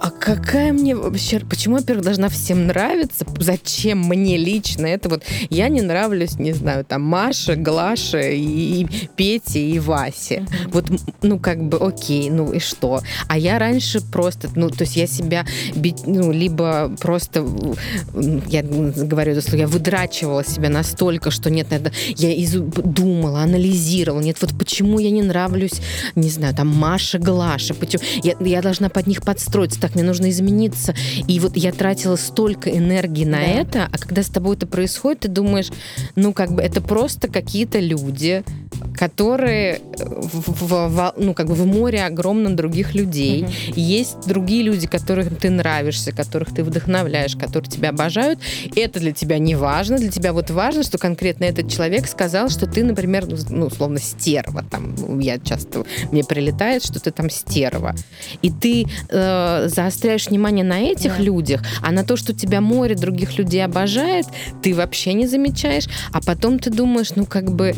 а какая мне вообще, почему я, во-первых, должна всем нравиться? Зачем мне лично это? Вот я не нравлюсь, не знаю, там, Маше, Глаше и, и Пете и Васе. Mm-hmm. Вот, ну, как бы, окей, ну и что? А я раньше просто, ну, то есть я себя, ну, либо просто, я говорю это слово, я выдрачивала себя настолько, что нет, это, я из, думала, анализировала, нет, вот почему я не нравлюсь, не знаю, там, Маше, Глаше, почему я, я должна под них подстроиться, так, мне нужно измениться. И вот я тратила столько энергии на да. это, а когда с тобой это происходит, ты думаешь, ну, как бы это просто какие-то люди, которые в, в, в, ну, как бы в море огромном других людей. Угу. Есть другие люди, которым ты нравишься, которых ты вдохновляешь, которые тебя обожают. Это для тебя не важно. Для тебя вот важно, что конкретно этот человек сказал, что ты, например, ну, условно, стерва. Там, я часто, мне прилетает, что ты там стерва этого. И ты э, заостряешь внимание на этих да. людях, а на то, что тебя море других людей обожает, ты вообще не замечаешь. А потом ты думаешь, ну как бы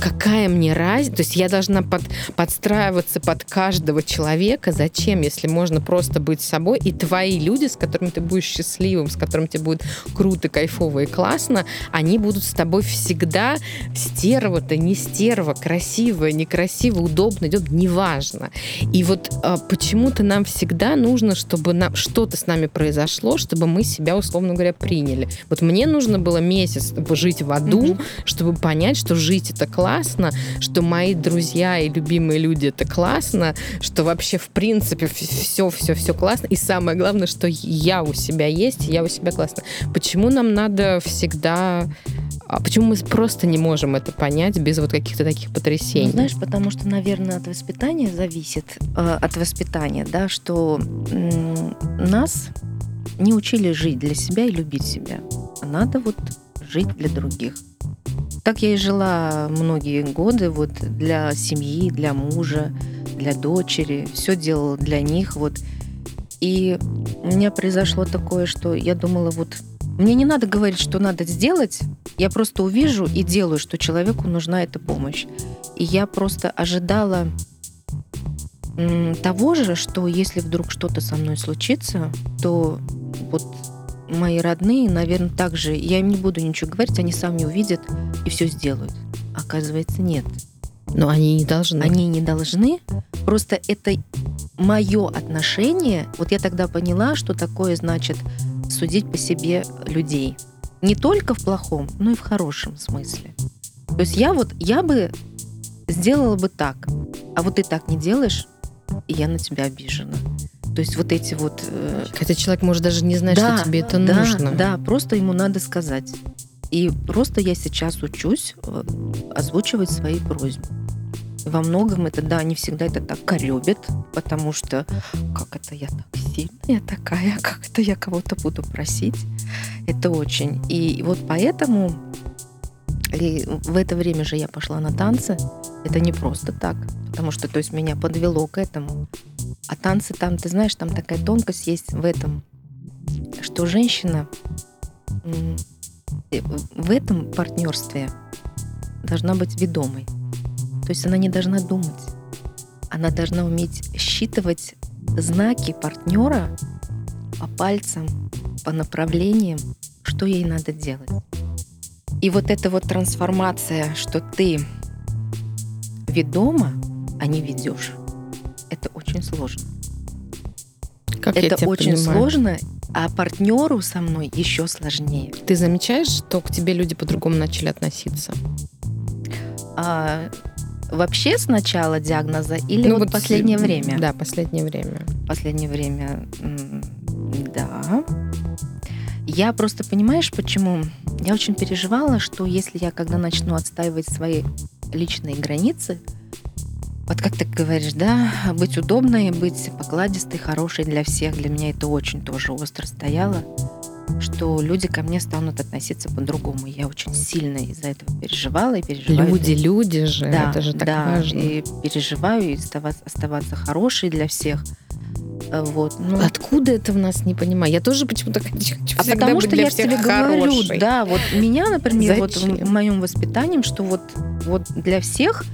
какая мне разница? То есть я должна под, подстраиваться под каждого человека. Зачем, если можно просто быть собой, и твои люди, с которыми ты будешь счастливым, с которыми тебе будет круто, кайфово и классно, они будут с тобой всегда стерва-то, не стерва, красивая, некрасиво, удобно, идет, неважно. И вот а, почему-то нам всегда нужно, чтобы нам, что-то с нами произошло, чтобы мы себя, условно говоря, приняли. Вот мне нужно было месяц жить в аду, mm-hmm. чтобы понять, что жить это классно, что мои друзья и любимые люди это классно, что вообще в принципе все, все, все классно. И самое главное, что я у себя есть, я у себя классно. Почему нам надо всегда а почему мы просто не можем это понять без вот каких-то таких потрясений? Ну, знаешь, потому что, наверное, от воспитания зависит, э, от воспитания, да, что нас не учили жить для себя и любить себя. А надо вот жить для других. Так я и жила многие годы вот для семьи, для мужа, для дочери. Все делала для них. Вот. И у меня произошло такое, что я думала, вот мне не надо говорить, что надо сделать. Я просто увижу и делаю, что человеку нужна эта помощь. И я просто ожидала того же, что если вдруг что-то со мной случится, то вот мои родные, наверное, также, я им не буду ничего говорить, они сами увидят и все сделают. Оказывается, нет. Но они не должны. Они не должны. Просто это мое отношение. Вот я тогда поняла, что такое значит судить по себе людей. Не только в плохом, но и в хорошем смысле. То есть я вот, я бы сделала бы так, а вот ты так не делаешь, и я на тебя обижена. То есть вот эти вот... Э, Хотя человек может даже не знать, да, что тебе это да, нужно. Да, просто ему надо сказать. И просто я сейчас учусь э, озвучивать свои просьбы. Во многом это, да, не всегда это так коребит, потому что как это я так сильная такая, как это я кого-то буду просить. Это очень. И вот поэтому и в это время же я пошла на танцы. Это не просто так, потому что, то есть, меня подвело к этому. А танцы там, ты знаешь, там такая тонкость есть в этом, что женщина э, в этом партнерстве должна быть ведомой. То есть она не должна думать. Она должна уметь считывать знаки партнера по пальцам, по направлениям, что ей надо делать. И вот эта вот трансформация, что ты ведома, а не ведешь, это очень сложно. Как это очень понимаю. сложно, а партнеру со мной еще сложнее. Ты замечаешь, что к тебе люди по-другому начали относиться? А, вообще с начала диагноза или Ну вот последнее время? Да, последнее время. Последнее время, да. Я просто, понимаешь, почему? Я очень переживала, что если я когда начну отстаивать свои личные границы, вот как ты говоришь, да, быть удобной, быть покладистой, хорошей для всех, для меня это очень тоже остро стояло, что люди ко мне станут относиться по-другому. Я очень сильно из-за этого переживала и переживаю. Люди, люди же, Да, это же так да, важно. и переживаю, и оставаться, оставаться хорошей для всех. Э, Вот. Ну, Откуда это в нас не понимаю? Я тоже почему-то хочу, а потому что я тебе говорю, да, вот меня, например, вот Зачем? в моем воспитании, что вот, вот для всех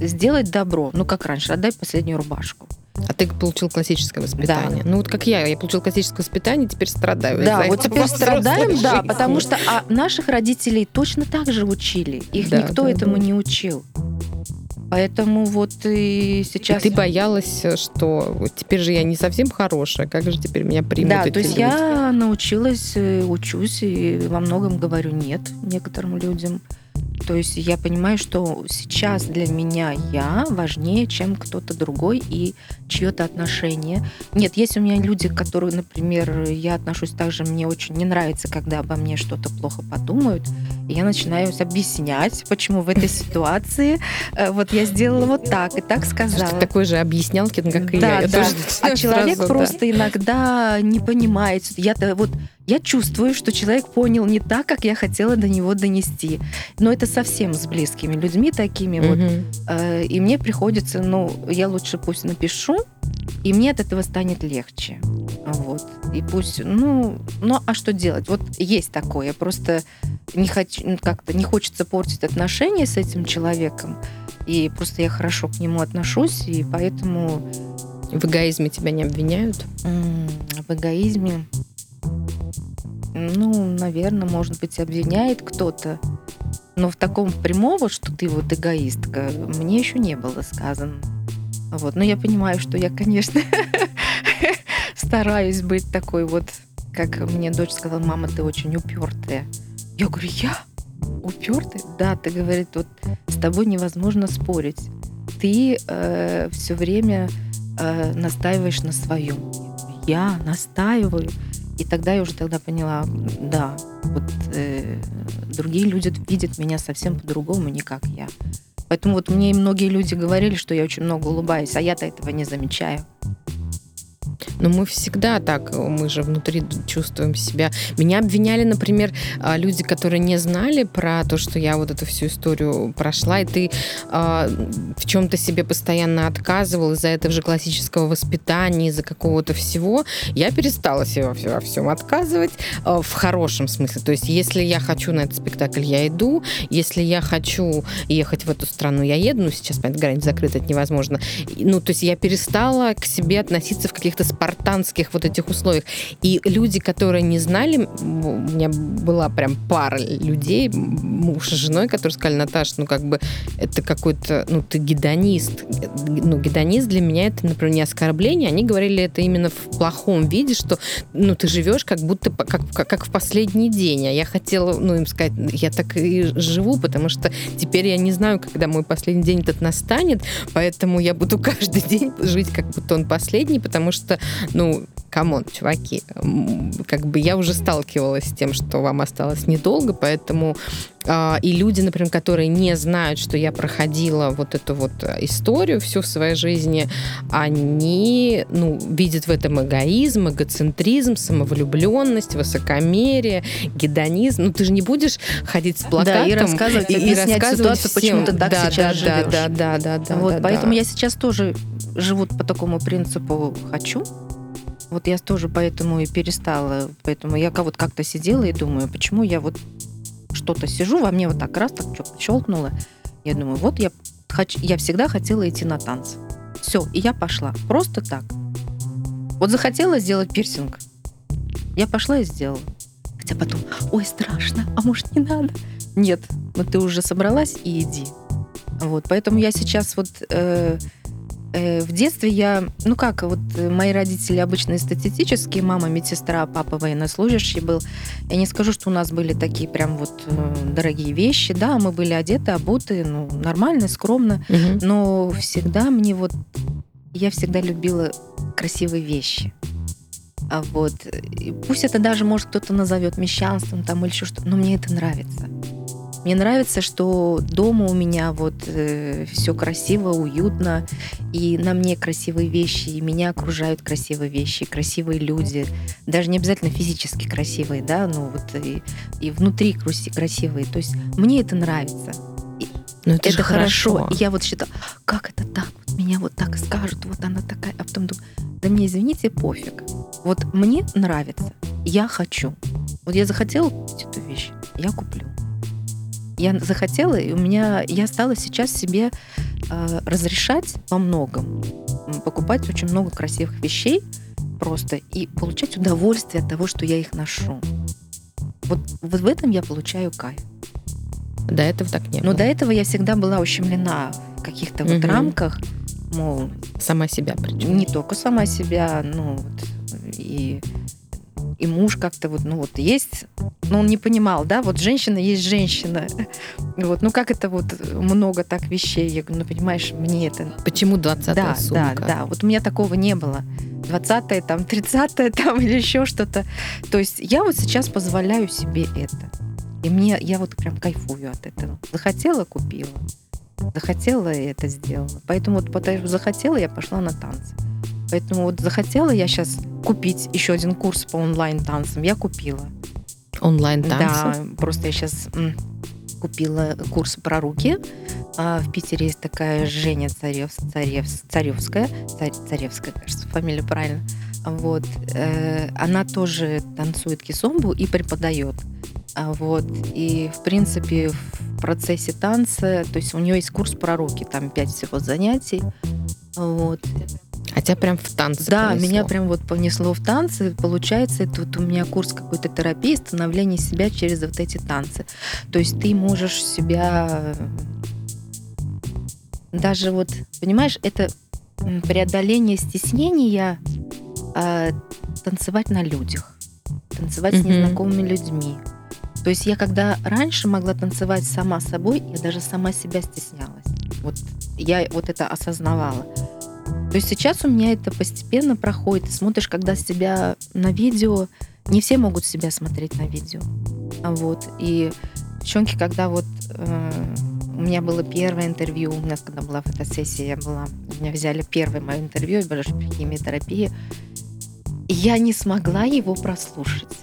сделать добро, ну как раньше, отдай последнюю рубашку. А ты получил классическое воспитание. Ну вот как я, я получил классическое воспитание, теперь страдаю. Да, вот теперь страдаем, да, жизни. потому что а наших родителей точно так же учили. Их Да, никто да, этому да. не учил. Поэтому вот и И сейчас... ты боялась, что вот теперь же я не совсем хорошая, как же теперь меня примут Да, эти то есть люди? я научилась, э, учусь и во многом говорю нет некоторым людям. То есть я понимаю, что сейчас для меня я важнее, чем кто-то другой и чье-то отношение. Нет, есть у меня люди, которые, например, я отношусь так же, мне очень не нравится, когда обо мне что-то плохо подумают. И я начинаю объяснять, почему в этой ситуации э, вот я сделала вот так и так ты сказала. такой же объяснялкин, как и Да, я. я да. тоже А человек сразу, да. просто иногда не понимает. Я-то вот я чувствую, что человек понял не так, как я хотела до него донести. Но это совсем с близкими людьми такими вот. Мгм. Э, И мне приходится, ну, я лучше пусть напишу, и мне от этого станет легче. Вот. И пусть, ну, ну, а что делать? Вот есть такое. Просто не хочу, ну, как-то не хочется портить отношения с этим человеком. И просто я хорошо к нему отношусь, и поэтому В эгоизме тебя не обвиняют? В эгоизме, ну, наверное, может быть, обвиняет кто-то. Но в таком прямого, что ты вот эгоистка, мне еще не было сказано. Вот. Но я понимаю, что я, конечно, стараюсь быть такой вот, как мне дочь сказала, мама, ты очень упертая. Я говорю, я упертая? Да, ты говорит, вот с тобой невозможно спорить. Ты все время э, настаиваешь на своем. Я настаиваю. И тогда я уже тогда поняла, да, вот э, другие люди видят меня совсем по-другому, не как я. Поэтому вот мне многие люди говорили, что я очень много улыбаюсь, а я-то этого не замечаю. Но мы всегда так, мы же внутри чувствуем себя. Меня обвиняли, например, а, люди, которые не знали про то, что я вот эту всю историю прошла, и ты а, в чем-то себе постоянно отказывал из-за этого же классического воспитания, из-за какого-то всего. Я перестала себе во, во всем отказывать а, в хорошем смысле. То есть, если я хочу на этот спектакль, я иду. Если я хочу ехать в эту страну, я еду. Ну, сейчас, понятно, граница закрыта, это невозможно. Ну, то есть я перестала к себе относиться в каких-то спартанских вот этих условиях. И люди, которые не знали, у меня была прям пара людей, муж с женой, которые сказали, Наташа, ну как бы это какой-то, ну ты гедонист. Ну гедонист для меня это, например, не оскорбление. Они говорили это именно в плохом виде, что ну ты живешь как будто как, как, как в последний день. А я хотела, ну им сказать, я так и живу, потому что теперь я не знаю, когда мой последний день этот настанет, поэтому я буду каждый день жить, как будто он последний, потому что, ну, come on, чуваки, как бы я уже сталкивалась с тем, что вам осталось недолго, поэтому а, и люди, например, которые не знают, что я проходила вот эту вот э, историю всю в своей жизни, они, ну, видят в этом эгоизм, эгоцентризм, самовлюбленность, высокомерие, гедонизм. Ну, ты же не будешь ходить с плакатом Да, и рассказывать, объяснять ситуацию, почему ты так да, сейчас да, живешь. Да, да, да, да. вот, да, поэтому да. я сейчас тоже живу по такому принципу «хочу». Вот я тоже поэтому и перестала. Поэтому я вот как-то сидела и думаю, почему я вот что-то сижу, во мне вот так раз так чё- щелкнуло. Я думаю, вот я, хоч- я всегда хотела идти на танцы. Все, и я пошла. Просто так. Вот захотела сделать пирсинг. Я пошла и сделала. Хотя потом, ой, страшно, а может не надо? Нет, но ты уже собралась и иди. Вот, поэтому я сейчас вот э, в детстве я, ну как, вот мои родители обычно статистические, мама медсестра, папа военнослужащий был. Я не скажу, что у нас были такие прям вот э, дорогие вещи, да, мы были одеты, обуты, ну нормально, скромно, угу. но всегда мне вот, я всегда любила красивые вещи. А вот, и пусть это даже, может, кто-то назовет мещанством там или еще что-то, но мне это нравится. Мне нравится, что дома у меня вот э, все красиво, уютно, и на мне красивые вещи, и меня окружают красивые вещи, красивые люди, даже не обязательно физически красивые, да, но вот и, и внутри красивые. То есть мне это нравится. Но это, это хорошо. хорошо. Я вот считаю, как это так? Вот меня вот так скажут, вот она такая, а потом думаю, да мне, извините, пофиг. Вот мне нравится, я хочу. Вот я захотела купить эту вещь, я куплю я захотела, и у меня я стала сейчас себе э, разрешать во многом покупать очень много красивых вещей просто и получать удовольствие от того, что я их ношу. Вот, вот в этом я получаю кайф. До этого так не было. Но до этого я всегда была ущемлена в каких-то угу. вот рамках, мол... Сама себя причем. Не только сама себя, ну вот, и и муж как-то вот, ну вот есть, но он не понимал, да, вот женщина есть женщина. Вот, ну как это вот много так вещей? Я говорю, ну понимаешь, мне это... Почему 20 Да, сумка? да, да. Вот у меня такого не было. 20-е, там, 30-е, там, или еще что-то. То есть я вот сейчас позволяю себе это. И мне, я вот прям кайфую от этого. Захотела, купила. Захотела, и это сделала. Поэтому вот потому захотела, я пошла на танцы. Поэтому вот захотела я сейчас купить еще один курс по онлайн-танцам. Я купила. Онлайн-танцы? Да, просто я сейчас купила курс про руки. А в Питере есть такая Женя Царев, Царев, Царевская, Царь, Царевская, кажется, фамилия правильно. Вот. Э, она тоже танцует кисомбу и преподает. А вот. И, в принципе, в процессе танца, то есть у нее есть курс про руки, там пять всего занятий. Вот. А тебя прям в танцы Да, понесло. меня прям вот понесло в танцы. Получается, это вот у меня курс какой-то терапии, становления себя через вот эти танцы. То есть ты можешь себя даже вот, понимаешь, это преодоление стеснения э, танцевать на людях, танцевать mm-hmm. с незнакомыми людьми. То есть я когда раньше могла танцевать сама собой, я даже сама себя стеснялась. Вот я вот это осознавала. То есть сейчас у меня это постепенно проходит. Ты смотришь, когда себя на видео, не все могут себя смотреть на видео. А вот. И девчонки, когда вот э, у меня было первое интервью, у меня когда была фотосессия, я была, меня взяли первое мое интервью, я была при химиотерапии, я не смогла его прослушать,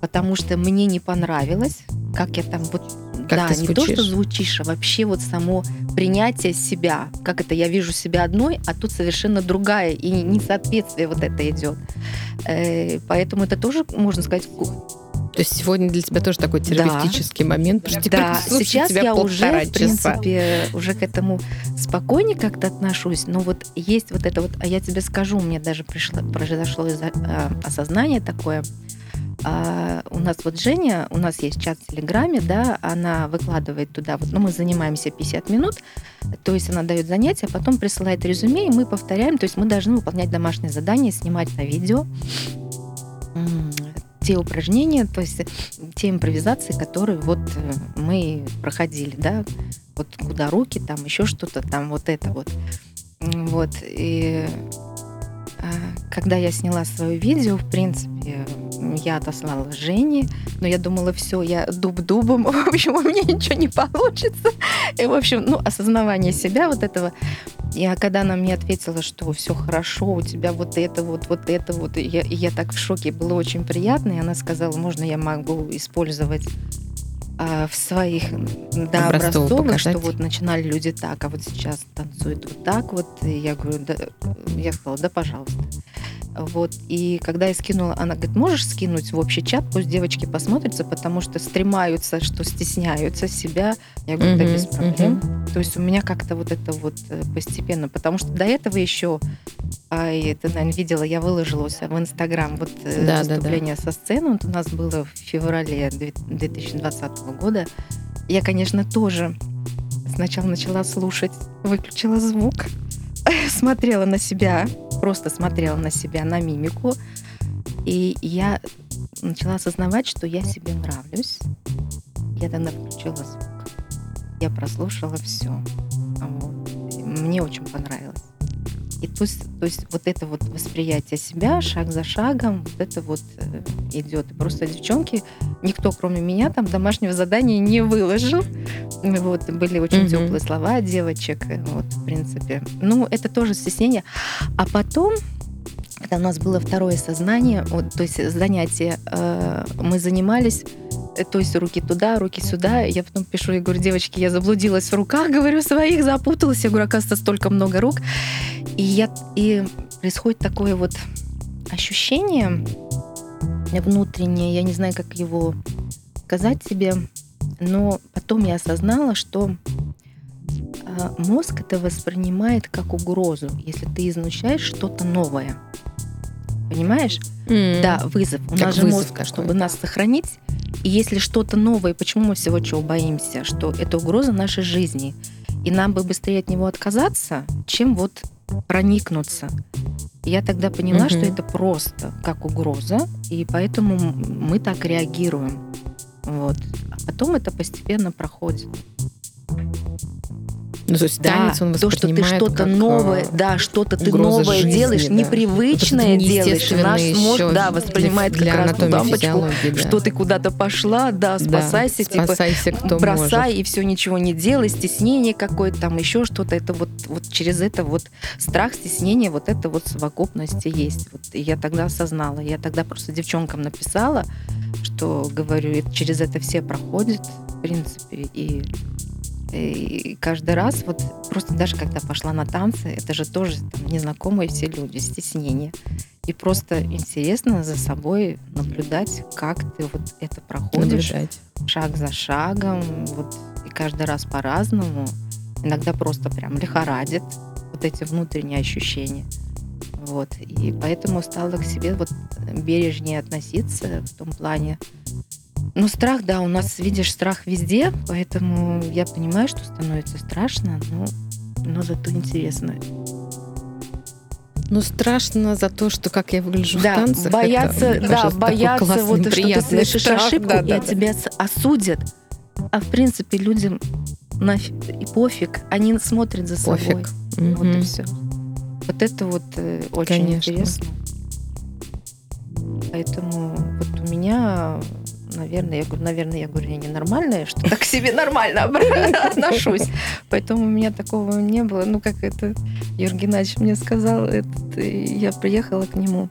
потому что мне не понравилось, как я там вот как да, ты не то, что звучишь, а вообще вот само принятие себя. Как это я вижу себя одной, а тут совершенно другая, и несоответствие вот это идет. Э, поэтому это тоже, можно сказать, то есть сегодня для тебя тоже такой терапевтический да. момент, потому что да. сейчас тебя я уже, в принципе, уже к этому спокойнее как-то отношусь, но вот есть вот это вот, а я тебе скажу, мне даже пришло, произошло а, осознание такое, а у нас вот Женя, у нас есть чат в Телеграме, да, она выкладывает туда, вот, ну, мы занимаемся 50 минут, то есть она дает занятия, потом присылает резюме, и мы повторяем, то есть мы должны выполнять домашние задания, снимать на видео те упражнения, то есть те импровизации, которые вот э, мы проходили, да, вот куда руки, там еще что-то, там вот это вот. Вот, и когда я сняла свое видео, в принципе, я отослала Жене, но я думала, все, я дуб дубом, в общем, у меня ничего не получится. И, в общем, ну, осознавание себя вот этого. И когда она мне ответила, что все хорошо, у тебя вот это вот, вот это вот, я, я так в шоке, было очень приятно, и она сказала, можно я могу использовать а, в своих да, образцовых, что вот начинали люди так, а вот сейчас танцуют вот так вот. И я говорю, да, я сказала, да, пожалуйста. Вот. И когда я скинула, она говорит, можешь скинуть в общий чат, пусть девочки посмотрятся, потому что стремаются, что стесняются себя. Я говорю, да, без проблем. То есть у меня как-то вот это вот э, постепенно, потому что до этого еще А, и ты, наверное, видела, я выложила у себя в Инстаграм вот э, Да, да, выступление со сцены. Вот у нас было в феврале две- 2020 года. Я, конечно, тоже сначала начала слушать, выключила звук, смотрела на себя, просто смотрела на себя, на мимику. И я начала осознавать, что я себе нравлюсь. Я тогда включила звук. Я прослушала все. Мне очень понравилось. И то есть, то есть вот это вот восприятие себя шаг за шагом, вот это вот э, идет. Просто девчонки, никто кроме меня там домашнего задания не выложил. Вот, были очень Мгм. теплые слова девочек, вот, в принципе. Ну, это тоже стеснение. А потом, когда у нас было второе сознание, вот, то есть занятие, э, мы занимались то есть руки туда, руки сюда. Я потом пишу, я говорю, девочки, я заблудилась в руках, говорю, своих, запуталась. Я говорю, оказывается, столько много рук. И, я, и происходит такое вот ощущение внутреннее, я не знаю, как его сказать себе, но потом я осознала, что а, мозг это воспринимает как угрозу, если ты изучаешь что-то новое. Понимаешь? М. Да, вызов. У Как нас же мозг, такой. чтобы нас сохранить. И если что-то новое, почему мы всего чего боимся? Что это угроза нашей жизни. И нам бы быстрее от него отказаться, чем вот проникнуться. Я тогда поняла, Мгм. что это просто как угроза, и поэтому мы так реагируем. Вот. А потом это постепенно проходит. Ну, то есть танец он то, что ты что-то новое, э, да, что-то ты новое жизни, делаешь, да. непривычное Вот это делаешь. И наш мозг, да, воспринимает для как раз ту лампочку, да. что ты куда-то пошла, да, Да, спасайся, типа, спасайся, кто бросай может. и все ничего не делай, стеснение какое-то там, еще что-то. Это вот, вот через это вот страх, стеснение, вот это вот совокупности есть. Вот и я тогда осознала, я тогда просто девчонкам написала, что говорю, через это все проходят, в принципе, и и каждый раз, вот просто даже когда пошла на танцы, это же тоже там, незнакомые все люди, стеснение. И просто интересно за собой наблюдать, как ты вот это проходишь Наблюдать. шаг за шагом, вот, и каждый раз по-разному. Иногда просто прям лихорадит вот эти внутренние ощущения. Вот. И поэтому стала к себе вот бережнее относиться в том плане. Ну, страх, да, у нас, видишь, страх везде, поэтому я понимаю, что становится страшно, но, но зато интересно. Ну, страшно за то, что как я выгляжу в Да, танцах. бояться, это, да, кажется, бояться, классный, вот, что ты совершишь страх. ошибку, Да, и да, да. тебя с- осудят. А в принципе людям нафиг и пофиг, они смотрят за собой. Пофиг. Вот и все. Вот это вот э, очень Конечно. интересно. Поэтому вот у меня, наверное, я говорю, наверное, я говорю, я ненормальная, что так к себе нормально отношусь. Поэтому у меня такого не было. Ну, как это Юрий Геннадьевич мне сказал, я приехала к нему.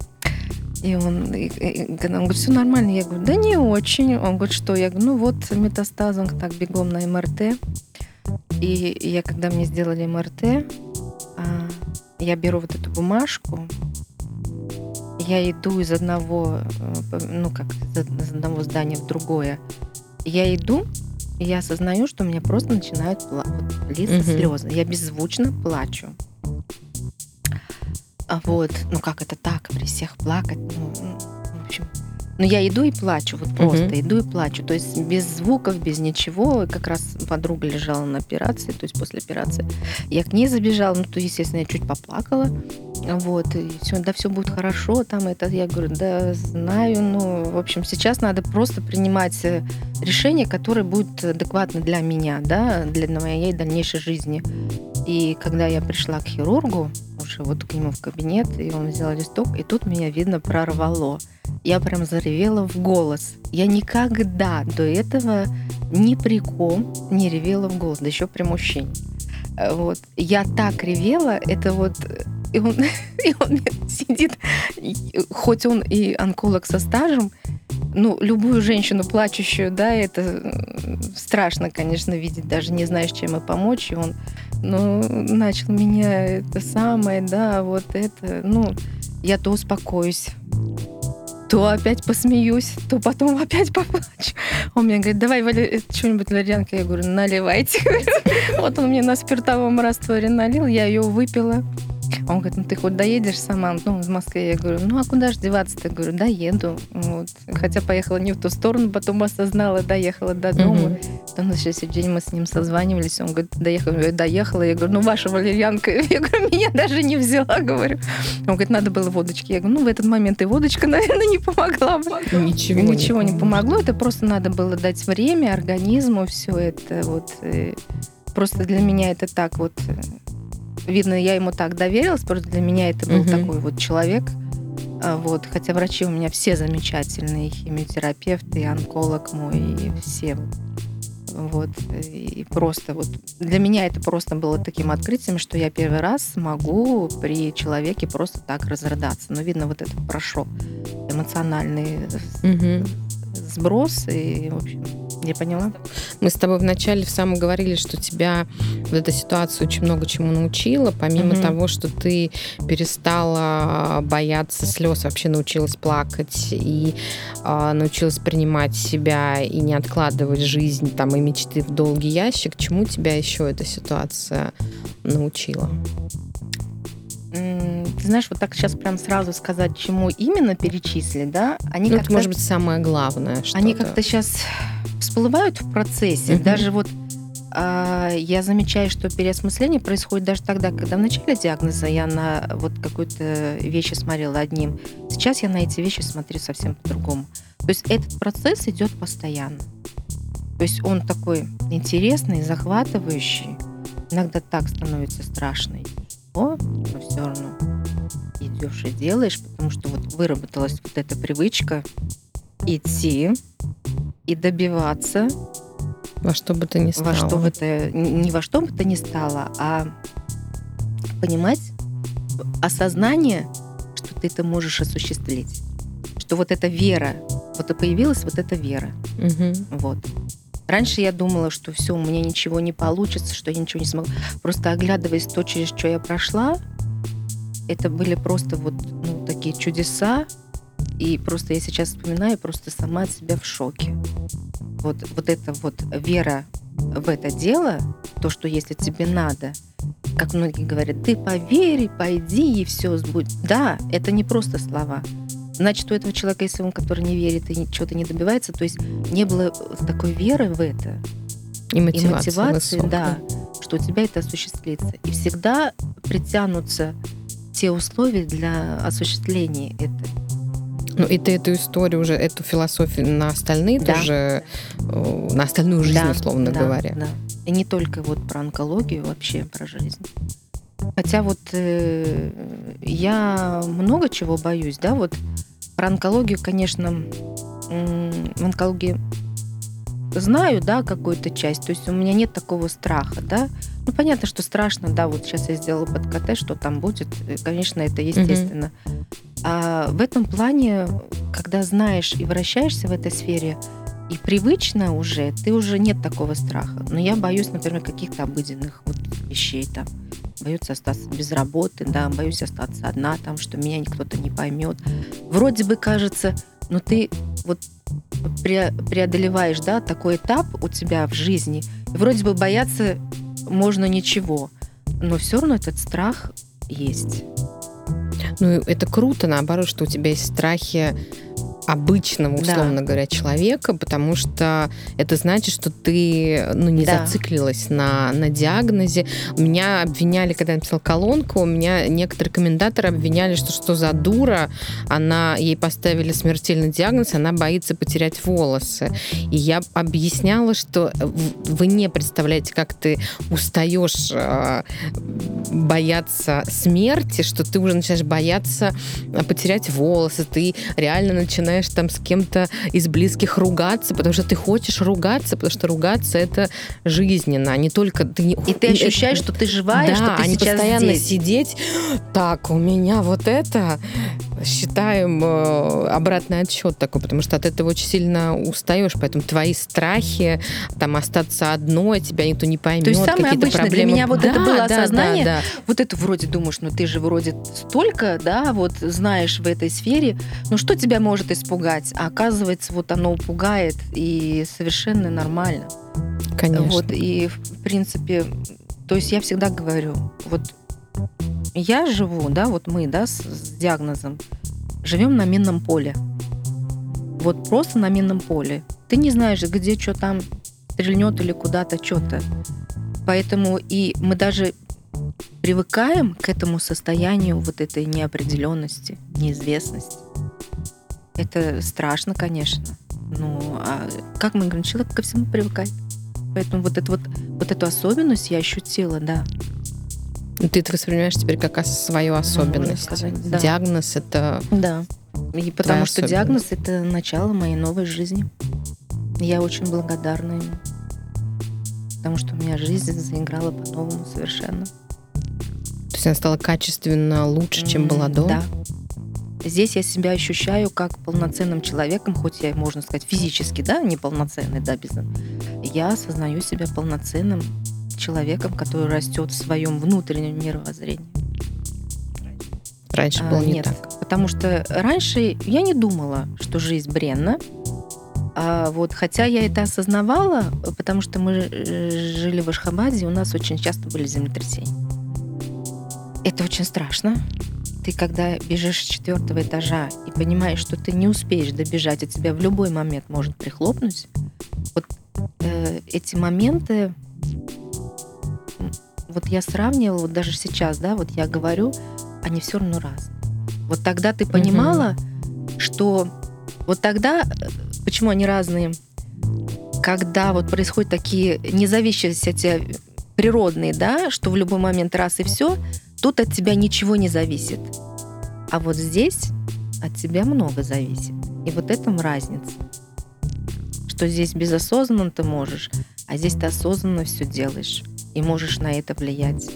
И он, и- и он говорит, все нормально, я говорю, да не очень. Он говорит, что? Я говорю, ну вот метастаз, он так бегом на МРТ. И я, когда мне сделали МРТ, а, я беру вот эту бумажку, я иду из одного, э, ну как, из од- из одного здания в другое. Я иду, и я осознаю, что у меня просто начинают пла- литься Мгм. слезы. Я беззвучно плачу. А вот, ну как это так, при всех плакать, ну, ну, в общем. Но я иду и плачу, вот просто Мгм. иду и плачу. То есть без звуков, без ничего. Как раз подруга лежала на операции, то есть после операции. Я к ней забежала, ну, то, естественно, я чуть поплакала. Вот, и все, да, все будет хорошо, там это, я говорю, да, знаю, ну, в общем, сейчас надо просто принимать э, решение, которое будет адекватно для меня, да, для моей дальнейшей жизни. И когда я пришла к хирургу, уже вот к нему в кабинет, и он взял листок, и тут меня, видно, прорвало. Я прям заревела в голос. Я никогда до этого ни при ком не ревела в голос, да еще при мужчине. Э, Вот. Я так ревела, это вот... э, И он, и он сидит, хоть он и онколог со стажем, ну, любую женщину плачущую, да, это э, страшно, конечно, видеть, даже не знаешь, чем и помочь. И он, ну, начал меня это самое, да, вот это, ну, я то успокоюсь, то опять посмеюсь, то потом опять поплачу. Он мне говорит, давай вали- что-нибудь валерьянка. Я говорю, наливайте. Вот он мне на спиртовом растворе налил, я ее выпила. Он говорит, ну ты хоть доедешь сама? Ну, в Москве. Я говорю, ну а куда же деваться-то? Я говорю, доеду. Вот. Хотя поехала не в ту сторону, потом осознала, доехала до дома. Угу. Потом на следующий день мы с ним созванивались. Он говорит, доехала. Я доехала. Я говорю, ну ваша валерьянка. Я говорю, меня даже не взяла, говорю. Он говорит, надо было водочки. Я говорю, ну в этот момент и водочка, наверное, не помогла бы. Ничего, Ничего не, не помогло. Это просто надо было дать время организму, все это вот. Э, просто для меня это так вот э, видно, я ему так доверилась, просто для меня это был угу. такой вот человек. А, вот, хотя врачи у меня все замечательные, химиотерапевт, и онколог мой, и все. Вот, и просто вот для меня это просто было таким открытием, что я первый раз могу при человеке просто так разрыдаться. Но видно, вот это прошел эмоциональный угу. сброс, и, в общем, я поняла. Мы с тобой вначале в самом говорили, что тебя вот эта ситуация очень много чему научила, помимо mm того, что ты перестала бояться слез, вообще научилась плакать и э, научилась принимать себя и не откладывать жизнь там и мечты в долгий ящик. Чему тебя еще эта ситуация научила? Ты знаешь, вот так сейчас прям сразу сказать, чему именно перечислить, да? Они ну, это может быть самое главное. Что они как-то сейчас всплывают в процессе. Угу. Даже вот а, я замечаю, что переосмысление происходит даже тогда, когда в начале диагноза я на вот какую-то вещи смотрела одним. Сейчас я на эти вещи смотрю совсем по-другому. То есть этот процесс идет постоянно. То есть он такой интересный, захватывающий. Иногда так становится страшно. О, но все равно идешь и делаешь, потому что вот выработалась вот эта привычка идти и добиваться. Во что бы то ни стало. Во что бы то, не во что бы то ни стало, а понимать осознание, что ты это можешь осуществить. Что вот эта вера, вот и появилась вот эта вера. Угу. Вот. Раньше я думала, что все, у меня ничего не получится, что я ничего не смогу. Просто оглядываясь то, через что я прошла, это были просто вот ну, такие чудеса, и просто я сейчас вспоминаю, просто сама от себя в шоке. Вот, вот эта вот вера в это дело, то, что если тебе надо, как многие говорят, ты поверь, пойди, и все будет. Да, это не просто слова. Значит, у этого человека, если он, который не верит и чего-то не добивается, то есть не было такой веры в это. И мотивации, и мотивации да, что у тебя это осуществится. И всегда притянутся те условия для осуществления этого. Ну, и ты эту историю уже, эту философию на остальные да. тоже, э, на остальную жизнь, да, условно да, говоря. Да. И не только вот про онкологию, вообще про жизнь. Хотя вот э, я много чего боюсь, да, вот про онкологию, конечно, в онкологии знаю, да, какую-то часть, то есть у меня нет такого страха, да. Ну, понятно, что страшно, да, вот сейчас я сделала под КТ, что там будет, э, конечно, это естественно. Mm-hmm. А в этом плане, когда знаешь и вращаешься в этой сфере, и привычно уже, ты уже нет такого страха. Но я боюсь, например, каких-то обыденных вот вещей там. Боюсь остаться без работы, да, боюсь остаться одна там, что меня кто-то не поймет. Вроде бы кажется, но ты вот преодолеваешь, да, такой этап у тебя в жизни, вроде бы бояться можно ничего, но все равно этот страх есть. Ну, это круто, наоборот, что у тебя есть страхи обычного, условно да. говоря, человека, потому что это значит, что ты ну, не да. зациклилась на, на диагнозе. Меня обвиняли, когда я написала колонку, у меня некоторые комментаторы обвиняли, что что за дура, она, ей поставили смертельный диагноз, она боится потерять волосы. И я объясняла, что вы не представляете, как ты устаешь э, бояться смерти, что ты уже начинаешь бояться потерять волосы, ты реально начинаешь начинаешь там с кем-то из близких ругаться, потому что ты хочешь ругаться, потому что ругаться это жизненно, а не только ты не... И ты ощущаешь, это... что ты живая, да, что ты а не постоянно здесь. сидеть. Так, у меня вот это считаем э, обратный отсчет такой, потому что от этого очень сильно устаешь, поэтому твои страхи, там остаться одной, тебя никто не поймет, То есть самое обычное проблемы. для меня вот да, это было да, осознание, да, да. вот это вроде думаешь, ну ты же вроде столько, да, вот знаешь в этой сфере, ну что тебя может испугать? А оказывается, вот оно пугает и совершенно нормально. Конечно. Вот, и в принципе, то есть я всегда говорю, вот я живу, да, вот мы, да, с, с диагнозом, живем на минном поле. Вот просто на минном поле. Ты не знаешь, где что там стрельнет или куда-то что-то. Поэтому и мы даже привыкаем к этому состоянию вот этой неопределенности, неизвестности. Это страшно, конечно. Ну, а как мы говорим, человек ко всему привыкает. Поэтому вот, это вот, вот эту особенность я ощутила, да. Ну, ты это воспринимаешь теперь как свою особенность. Сказать, да. Диагноз это. Да. И потому что диагноз это начало моей новой жизни. Я очень благодарна ему. Потому что у меня жизнь заиграла по-новому совершенно. То есть она стала качественно лучше, чем была до? Да. Здесь я себя ощущаю как полноценным человеком, хоть я, можно сказать, физически, да, неполноценный, да, без... Я осознаю себя полноценным человеком, который растет в своем внутреннем мировоззрении. Раньше было а, не нет, так. Потому что раньше я не думала, что жизнь бренна. А вот, хотя я это осознавала, потому что мы э, жили в Ашхабаде, и у нас очень часто были землетрясения. Это очень страшно. Ты когда бежишь с четвертого этажа и понимаешь, что ты не успеешь добежать, а тебя в любой момент может прихлопнуть, вот э, эти моменты, вот я сравнивала, вот даже сейчас, да, вот я говорю, они все равно разные. Вот тогда ты понимала, mm-hmm. что вот тогда, почему они разные, когда вот происходят такие независящие природные, да, что в любой момент раз и все, Тут от тебя ничего не зависит. А вот здесь от тебя много зависит. И вот этом разница. Что здесь безосознанно ты можешь, а здесь ты осознанно все делаешь и можешь на это влиять.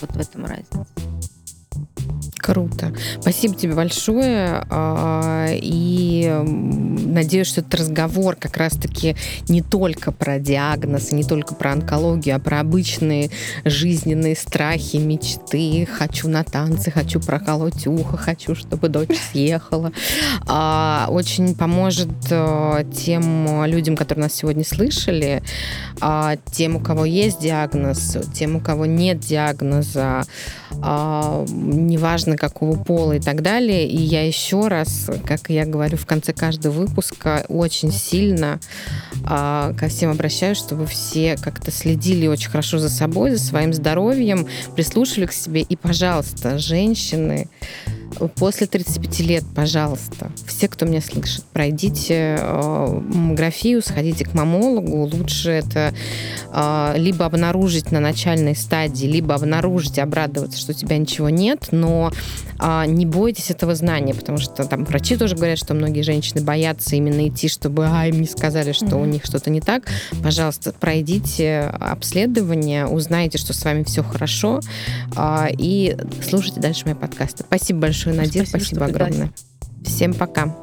Вот в этом разница. Круто. Спасибо тебе большое. А, и надеюсь, что этот разговор как раз-таки не только про диагноз, не только про онкологию, а про обычные жизненные страхи, мечты. Хочу на танцы, хочу проколоть ухо, хочу, чтобы дочь съехала. А, очень поможет а, тем людям, которые нас сегодня слышали, тем, у кого есть диагноз, тем, у кого нет диагноза, неважно, какого пола и так далее. И я еще раз, как я говорю в конце каждого выпуска, очень сильно а, ко всем обращаюсь, чтобы все как-то следили очень хорошо за собой, за своим здоровьем, прислушивали к себе. И, пожалуйста, женщины, после 35 лет, пожалуйста, все, кто меня слышит, пройдите э, маммографию, сходите к мамологу. Лучше это э, либо обнаружить на начальной стадии, либо обнаружить и обрадоваться, что у тебя ничего нет, но э, не бойтесь этого знания, потому что там врачи тоже говорят, что многие женщины боятся именно идти, чтобы а, им не сказали, что mm-hmm. у них что-то не так. Пожалуйста, пройдите обследование, узнайте, что с вами все хорошо, и слушайте дальше мои подкасты. Спасибо большое большой, Надир. Спасибо, спасибо огромное. Всем. Пока.